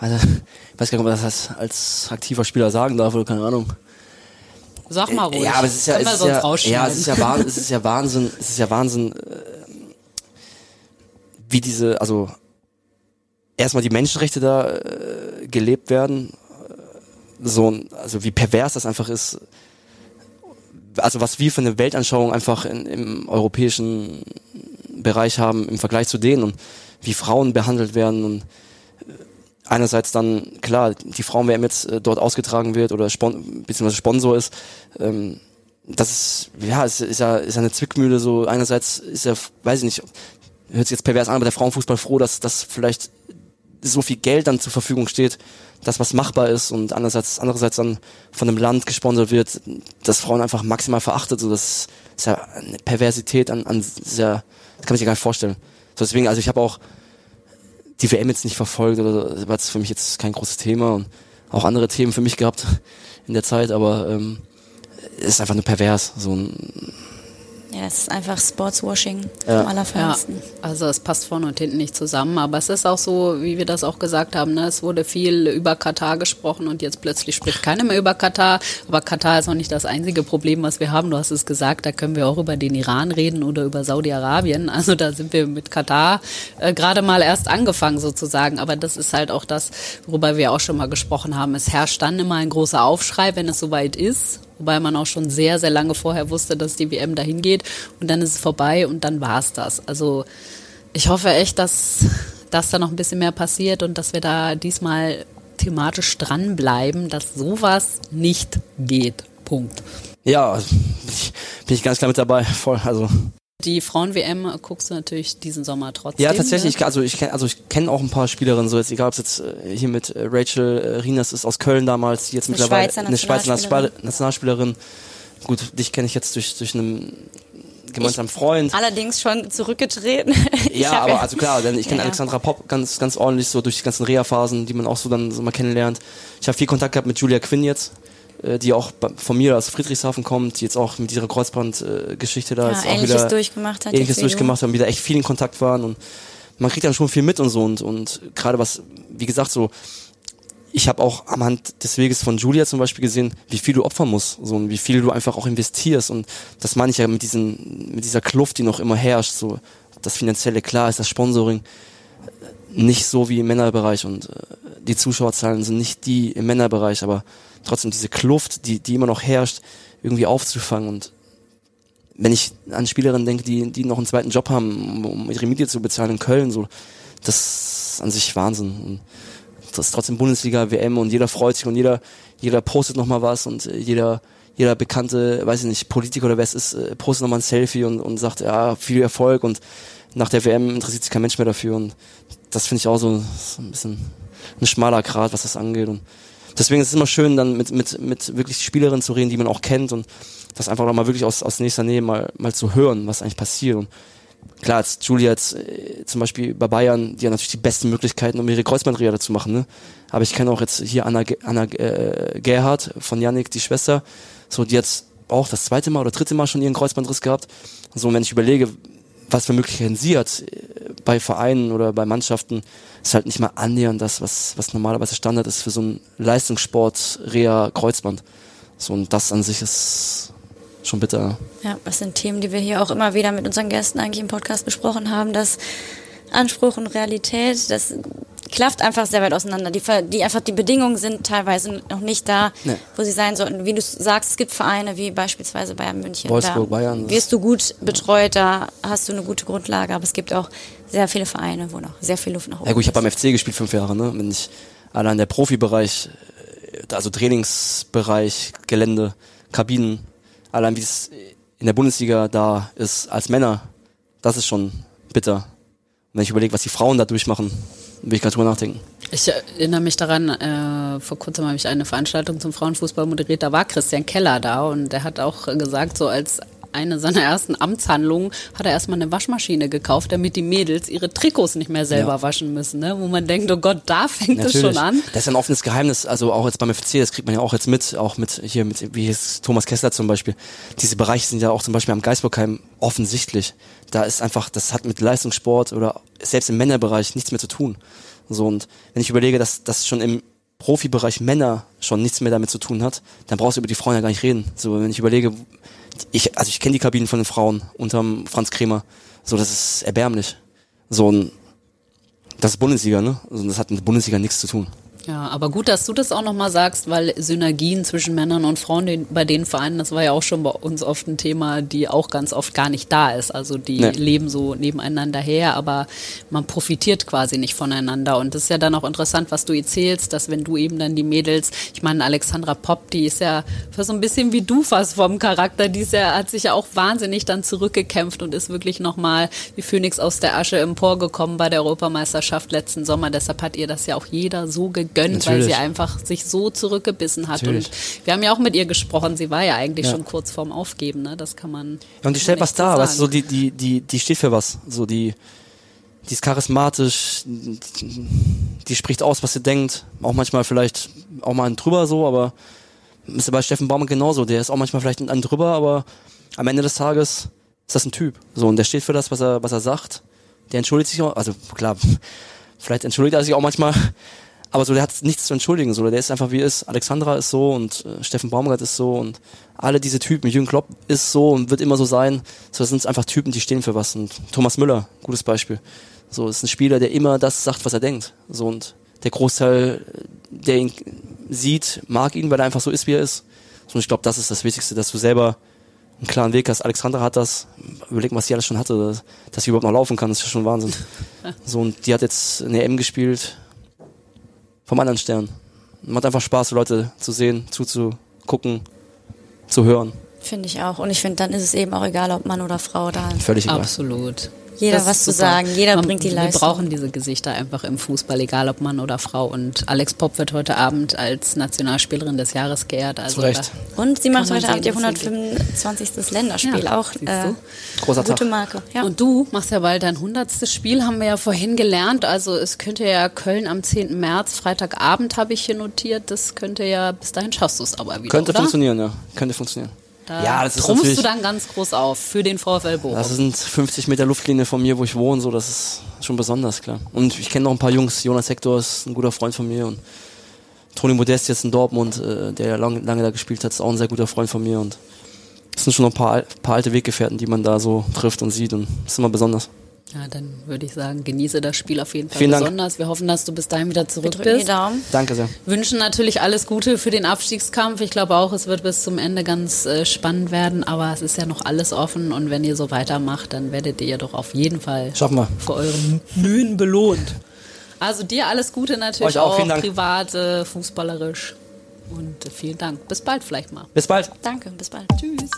Also, ich weiß gar nicht, ob man das als aktiver Spieler sagen darf oder keine Ahnung. Sag mal ruhig. Ja, aber es ist ja, es ist ja, ja, es ist ja, Wahnsinn, es ist ja Wahnsinn, es ist ja Wahnsinn, äh, wie diese, also erstmal die Menschenrechte da äh, gelebt werden, äh, so, also wie pervers das einfach ist, also was wir für eine Weltanschauung einfach in, im europäischen Bereich haben im Vergleich zu denen und wie Frauen behandelt werden und einerseits dann, klar, die Frauen-WM jetzt äh, dort ausgetragen wird oder Spon beziehungsweise Sponsor ist, ähm, das ist, ja, ist, ist ja, ist ja eine Zwickmühle so. Einerseits ist ja, weiß ich nicht, hört sich jetzt pervers an, aber der Frauenfußball froh, dass, dass vielleicht so viel Geld dann zur Verfügung steht, das was machbar ist und andererseits, andererseits dann von einem Land gesponsert wird, das Frauen einfach maximal verachtet, so das ist ja eine Perversität an, an sehr, das kann man sich gar nicht vorstellen. So deswegen, also ich habe auch die WM jetzt nicht verfolgt oder so, war jetzt für mich jetzt kein großes Thema und auch andere Themen für mich gehabt in der Zeit, aber ähm, es ist einfach nur pervers, so ein Ja, es ist einfach Sportswashing Ja. am allerfeinsten. Ja, also es passt vorne und hinten nicht zusammen, aber es ist auch so, wie wir das auch gesagt haben, ne? es wurde viel über Katar gesprochen und jetzt plötzlich spricht keiner mehr über Katar, aber Katar ist auch nicht das einzige Problem, was wir haben, du hast es gesagt, da können wir auch über den Iran reden oder über Saudi-Arabien, also da sind wir mit Katar äh, gerade mal erst angefangen sozusagen, aber das ist halt auch das, worüber wir auch schon mal gesprochen haben, es herrscht dann immer ein großer Aufschrei, wenn es soweit ist, wobei man auch schon sehr, sehr lange vorher wusste, dass die WM dahin geht und dann ist es vorbei und dann war es das. Also ich hoffe echt, dass, dass da noch ein bisschen mehr passiert und dass wir da diesmal thematisch dranbleiben, dass sowas nicht geht. Punkt. Ja, bin ich, bin ich ganz klar mit dabei, voll. Also Die Frauen-WM guckst du natürlich diesen Sommer trotzdem. ja, tatsächlich. Ne? Also ich kenne, also ich kenne auch ein paar Spielerinnen, so jetzt egal, ob es jetzt äh, hier mit äh, Rachel äh, Rinas ist aus Köln damals, die jetzt Eine mittlerweile Schweizer eine Schweizer Nationalspielerin. Nationalspielerin. Gut, dich kenne ich jetzt durch durch einen gemeinsamen Freund. Allerdings schon zurückgetreten. Ja, aber also klar, denn ich kenne Ja, ja. Alexandra Popp ganz, ganz ordentlich so durch die ganzen Reha-Phasen, die man auch so dann so mal kennenlernt. Ich habe viel Kontakt gehabt mit Julia Quinn jetzt, die auch von mir aus Friedrichshafen kommt, die jetzt auch mit ihrer Kreuzband-Geschichte da Ja, jetzt auch wieder durchgemacht hat. ähnliches durchgemacht haben, wieder echt viel in Kontakt waren und man kriegt dann schon viel mit und so und, und gerade was, wie gesagt, so ich habe auch am Hand des Weges von Julia zum Beispiel gesehen, wie viel du opfern musst, so und wie viel du einfach auch investierst und das meine ich ja mit diesen, mit dieser Kluft, die noch immer herrscht, so das finanzielle klar ist, das Sponsoring nicht so wie im Männerbereich und äh, die Zuschauerzahlen sind nicht die im Männerbereich, aber trotzdem diese Kluft, die, die immer noch herrscht, irgendwie aufzufangen. Und wenn ich an Spielerinnen denke, die, die noch einen zweiten Job haben, um ihre Miete zu bezahlen in Köln, so, das ist an sich Wahnsinn. Und das ist trotzdem Bundesliga, WM und jeder freut sich und jeder, jeder postet nochmal was und jeder, jeder bekannte, weiß ich nicht, Politiker oder wer es ist, äh, postet nochmal ein Selfie und, und sagt, ja, viel Erfolg und nach der WM interessiert sich kein Mensch mehr dafür. Und das finde ich auch so, so ein bisschen ein schmaler Grad, was das angeht. Und deswegen ist es immer schön, dann mit, mit, mit wirklich Spielerinnen zu reden, die man auch kennt und das einfach nochmal wirklich aus, aus nächster Nähe mal, mal zu hören, was eigentlich passiert und klar, jetzt Julia jetzt äh, zum Beispiel bei Bayern, die haben natürlich die besten Möglichkeiten, um ihre Kreuzbandreha zu machen. Ne? Aber ich kenne auch jetzt hier Anna, Anna äh, Gerhard von Yannick, die Schwester, so die jetzt auch das zweite Mal oder dritte Mal schon ihren Kreuzbandriss gehabt. So, wenn ich überlege, was für Möglichkeiten sie hat äh, bei Vereinen oder bei Mannschaften, ist halt nicht mal annähernd das, was, was normalerweise Standard ist für so ein Leistungssport, Reha, Kreuzband. So, und das an sich ist schon bitter. Ja, das sind Themen, die wir hier auch immer wieder mit unseren Gästen eigentlich im Podcast besprochen haben, dass Anspruch und Realität, das klafft einfach sehr weit auseinander. Die, die einfach die Bedingungen sind teilweise noch nicht da, nee. wo sie sein sollten. Wie du sagst, es gibt Vereine wie beispielsweise Bayern München. Wolfsburg, da Bayern. Wirst du gut betreut, da hast du eine gute Grundlage, aber es gibt auch sehr viele Vereine, wo noch sehr viel Luft nach oben Ja gut, ich habe beim FC gespielt fünf Jahre, ne? Wenn ich allein der Profibereich, äh, also Trainingsbereich, Gelände, Kabinen, allein wie es in der Bundesliga da ist als Männer, das ist schon bitter. Und wenn ich überlege, was die Frauen da durchmachen, will ich gerade drüber nachdenken. Ich erinnere mich daran, äh, vor kurzem habe ich eine Veranstaltung zum Frauenfußball moderiert, da war Christian Keller da und der hat auch gesagt, so als eine seiner ersten Amtshandlungen hat er erstmal eine Waschmaschine gekauft, damit die Mädels ihre Trikots nicht mehr selber ja. waschen müssen. Ne? Wo man denkt, oh Gott, da fängt Natürlich. es schon an. Das ist ein offenes Geheimnis, also auch jetzt beim FC, das kriegt man ja auch jetzt mit, auch mit hier mit, wie ist Thomas Kessler zum Beispiel. Diese Bereiche sind ja auch zum Beispiel am Geisburgheim offensichtlich. Da ist einfach, das hat mit Leistungssport oder selbst im Männerbereich nichts mehr zu tun. So, und wenn ich überlege, dass das schon im Profibereich Männer schon nichts mehr damit zu tun hat, dann brauchst du über die Frauen ja gar nicht reden. So, wenn ich überlege, ich, also ich kenne die Kabinen von den Frauen unterm Franz Kremer. So, das ist erbärmlich. So ein, das ist Bundesliga, ne? Also das hat mit Bundesliga nichts zu tun. Ja, aber gut, dass du das auch nochmal sagst, weil Synergien zwischen Männern und Frauen bei den Vereinen, das war ja auch schon bei uns oft ein Thema, die auch ganz oft gar nicht da ist. Also die nee. leben so nebeneinander her, aber man profitiert quasi nicht voneinander. Und das ist ja dann auch interessant, was du erzählst, dass wenn du eben dann die Mädels, ich meine, Alexandra Popp, die ist ja so ein bisschen wie du fast vom Charakter, die ist ja, hat sich ja auch wahnsinnig dann zurückgekämpft und ist wirklich nochmal wie Phoenix aus der Asche emporgekommen bei der Europameisterschaft letzten Sommer. Deshalb hat ihr das ja auch jeder so gegeben gönnt, Natürlich. weil sie einfach sich so zurückgebissen hat. Natürlich. Und wir haben ja auch mit ihr gesprochen, sie war ja eigentlich ja. schon kurz vorm Aufgeben, ne? Das kann man. Ja, und die stellt was da, weißt du, so die, die, die, die steht für was. So die, die ist charismatisch, die spricht aus, was sie denkt. Auch manchmal vielleicht auch mal ein drüber so, aber ist ja bei Steffen Baumann genauso. Der ist auch manchmal vielleicht ein drüber, aber am Ende des Tages ist das ein Typ. So, und der steht für das, was er, was er sagt. Der entschuldigt sich auch, also klar, vielleicht entschuldigt er sich auch manchmal, aber so, der hat nichts zu entschuldigen, so, der ist einfach wie er ist. Alexandra ist so und äh, Steffen Baumgart ist so und alle diese Typen, Jürgen Klopp ist so und wird immer so sein. So, das sind einfach Typen, die stehen für was. Und Thomas Müller, gutes Beispiel. So, ist ein Spieler, der immer das sagt, was er denkt. So, und der Großteil, der ihn sieht, mag ihn, weil er einfach so ist, wie er ist. So, und ich glaube, das ist das Wichtigste, dass du selber einen klaren Weg hast. Alexandra hat das, überleg mal, was sie alles schon hatte, dass sie überhaupt noch laufen kann, das ist schon Wahnsinn. So, und die hat jetzt eine EM gespielt, vom anderen Stern. Macht einfach Spaß, Leute zu sehen, zuzugucken, zu hören. Finde ich auch. Und ich finde, dann ist es eben auch egal, ob Mann oder Frau da ist. Völlig egal. Absolut jeder das was zu sagen, jeder Man, bringt die Leistung. Wir brauchen diese Gesichter einfach im Fußball, egal ob Mann oder Frau. Und Alex Popp wird heute Abend als Nationalspielerin des Jahres geehrt. Also Recht. Und sie macht heute Abend ihr 125. Länderspiel ja, auch. Äh, Großer gute Tag. Marke. Ja. Und du machst ja bald dein 100. Spiel, haben wir ja vorhin gelernt. Also es könnte ja Köln am 10. März, Freitagabend habe ich hier notiert. Das könnte ja, bis dahin schaffst du es aber wieder, Könnte oder? funktionieren, ja. Könnte funktionieren. Da ja, das ist trumpfst du dann ganz groß auf für den VfL Bochum. Das sind 50 Meter Luftlinie von mir, wo ich wohne, so das ist schon besonders klar. Und ich kenne noch ein paar Jungs. Jonas Hector ist ein guter Freund von mir und Toni Modest jetzt in Dortmund, äh, der ja lang, lange da gespielt hat, ist auch ein sehr guter Freund von mir und es sind schon noch ein paar, paar alte Weggefährten, die man da so trifft und sieht und das ist immer besonders. Ja, dann würde ich sagen, genieße das Spiel auf jeden Fall Vielen Dank. besonders. Wir hoffen, dass du bis dahin wieder zurück die bist. Daumen. Danke sehr. Wünschen natürlich alles Gute für den Abstiegskampf. Ich glaube auch, es wird bis zum Ende ganz äh, spannend werden, aber es ist ja noch alles offen und wenn ihr so weitermacht, dann werdet ihr doch auf jeden Fall Schaffen wir. für eure Mühen belohnt. Also dir alles Gute natürlich Euch auch, auch, Dank. privat, äh, fußballerisch und äh, vielen Dank. Bis bald vielleicht mal. Bis bald. Danke, bis bald. Tschüss.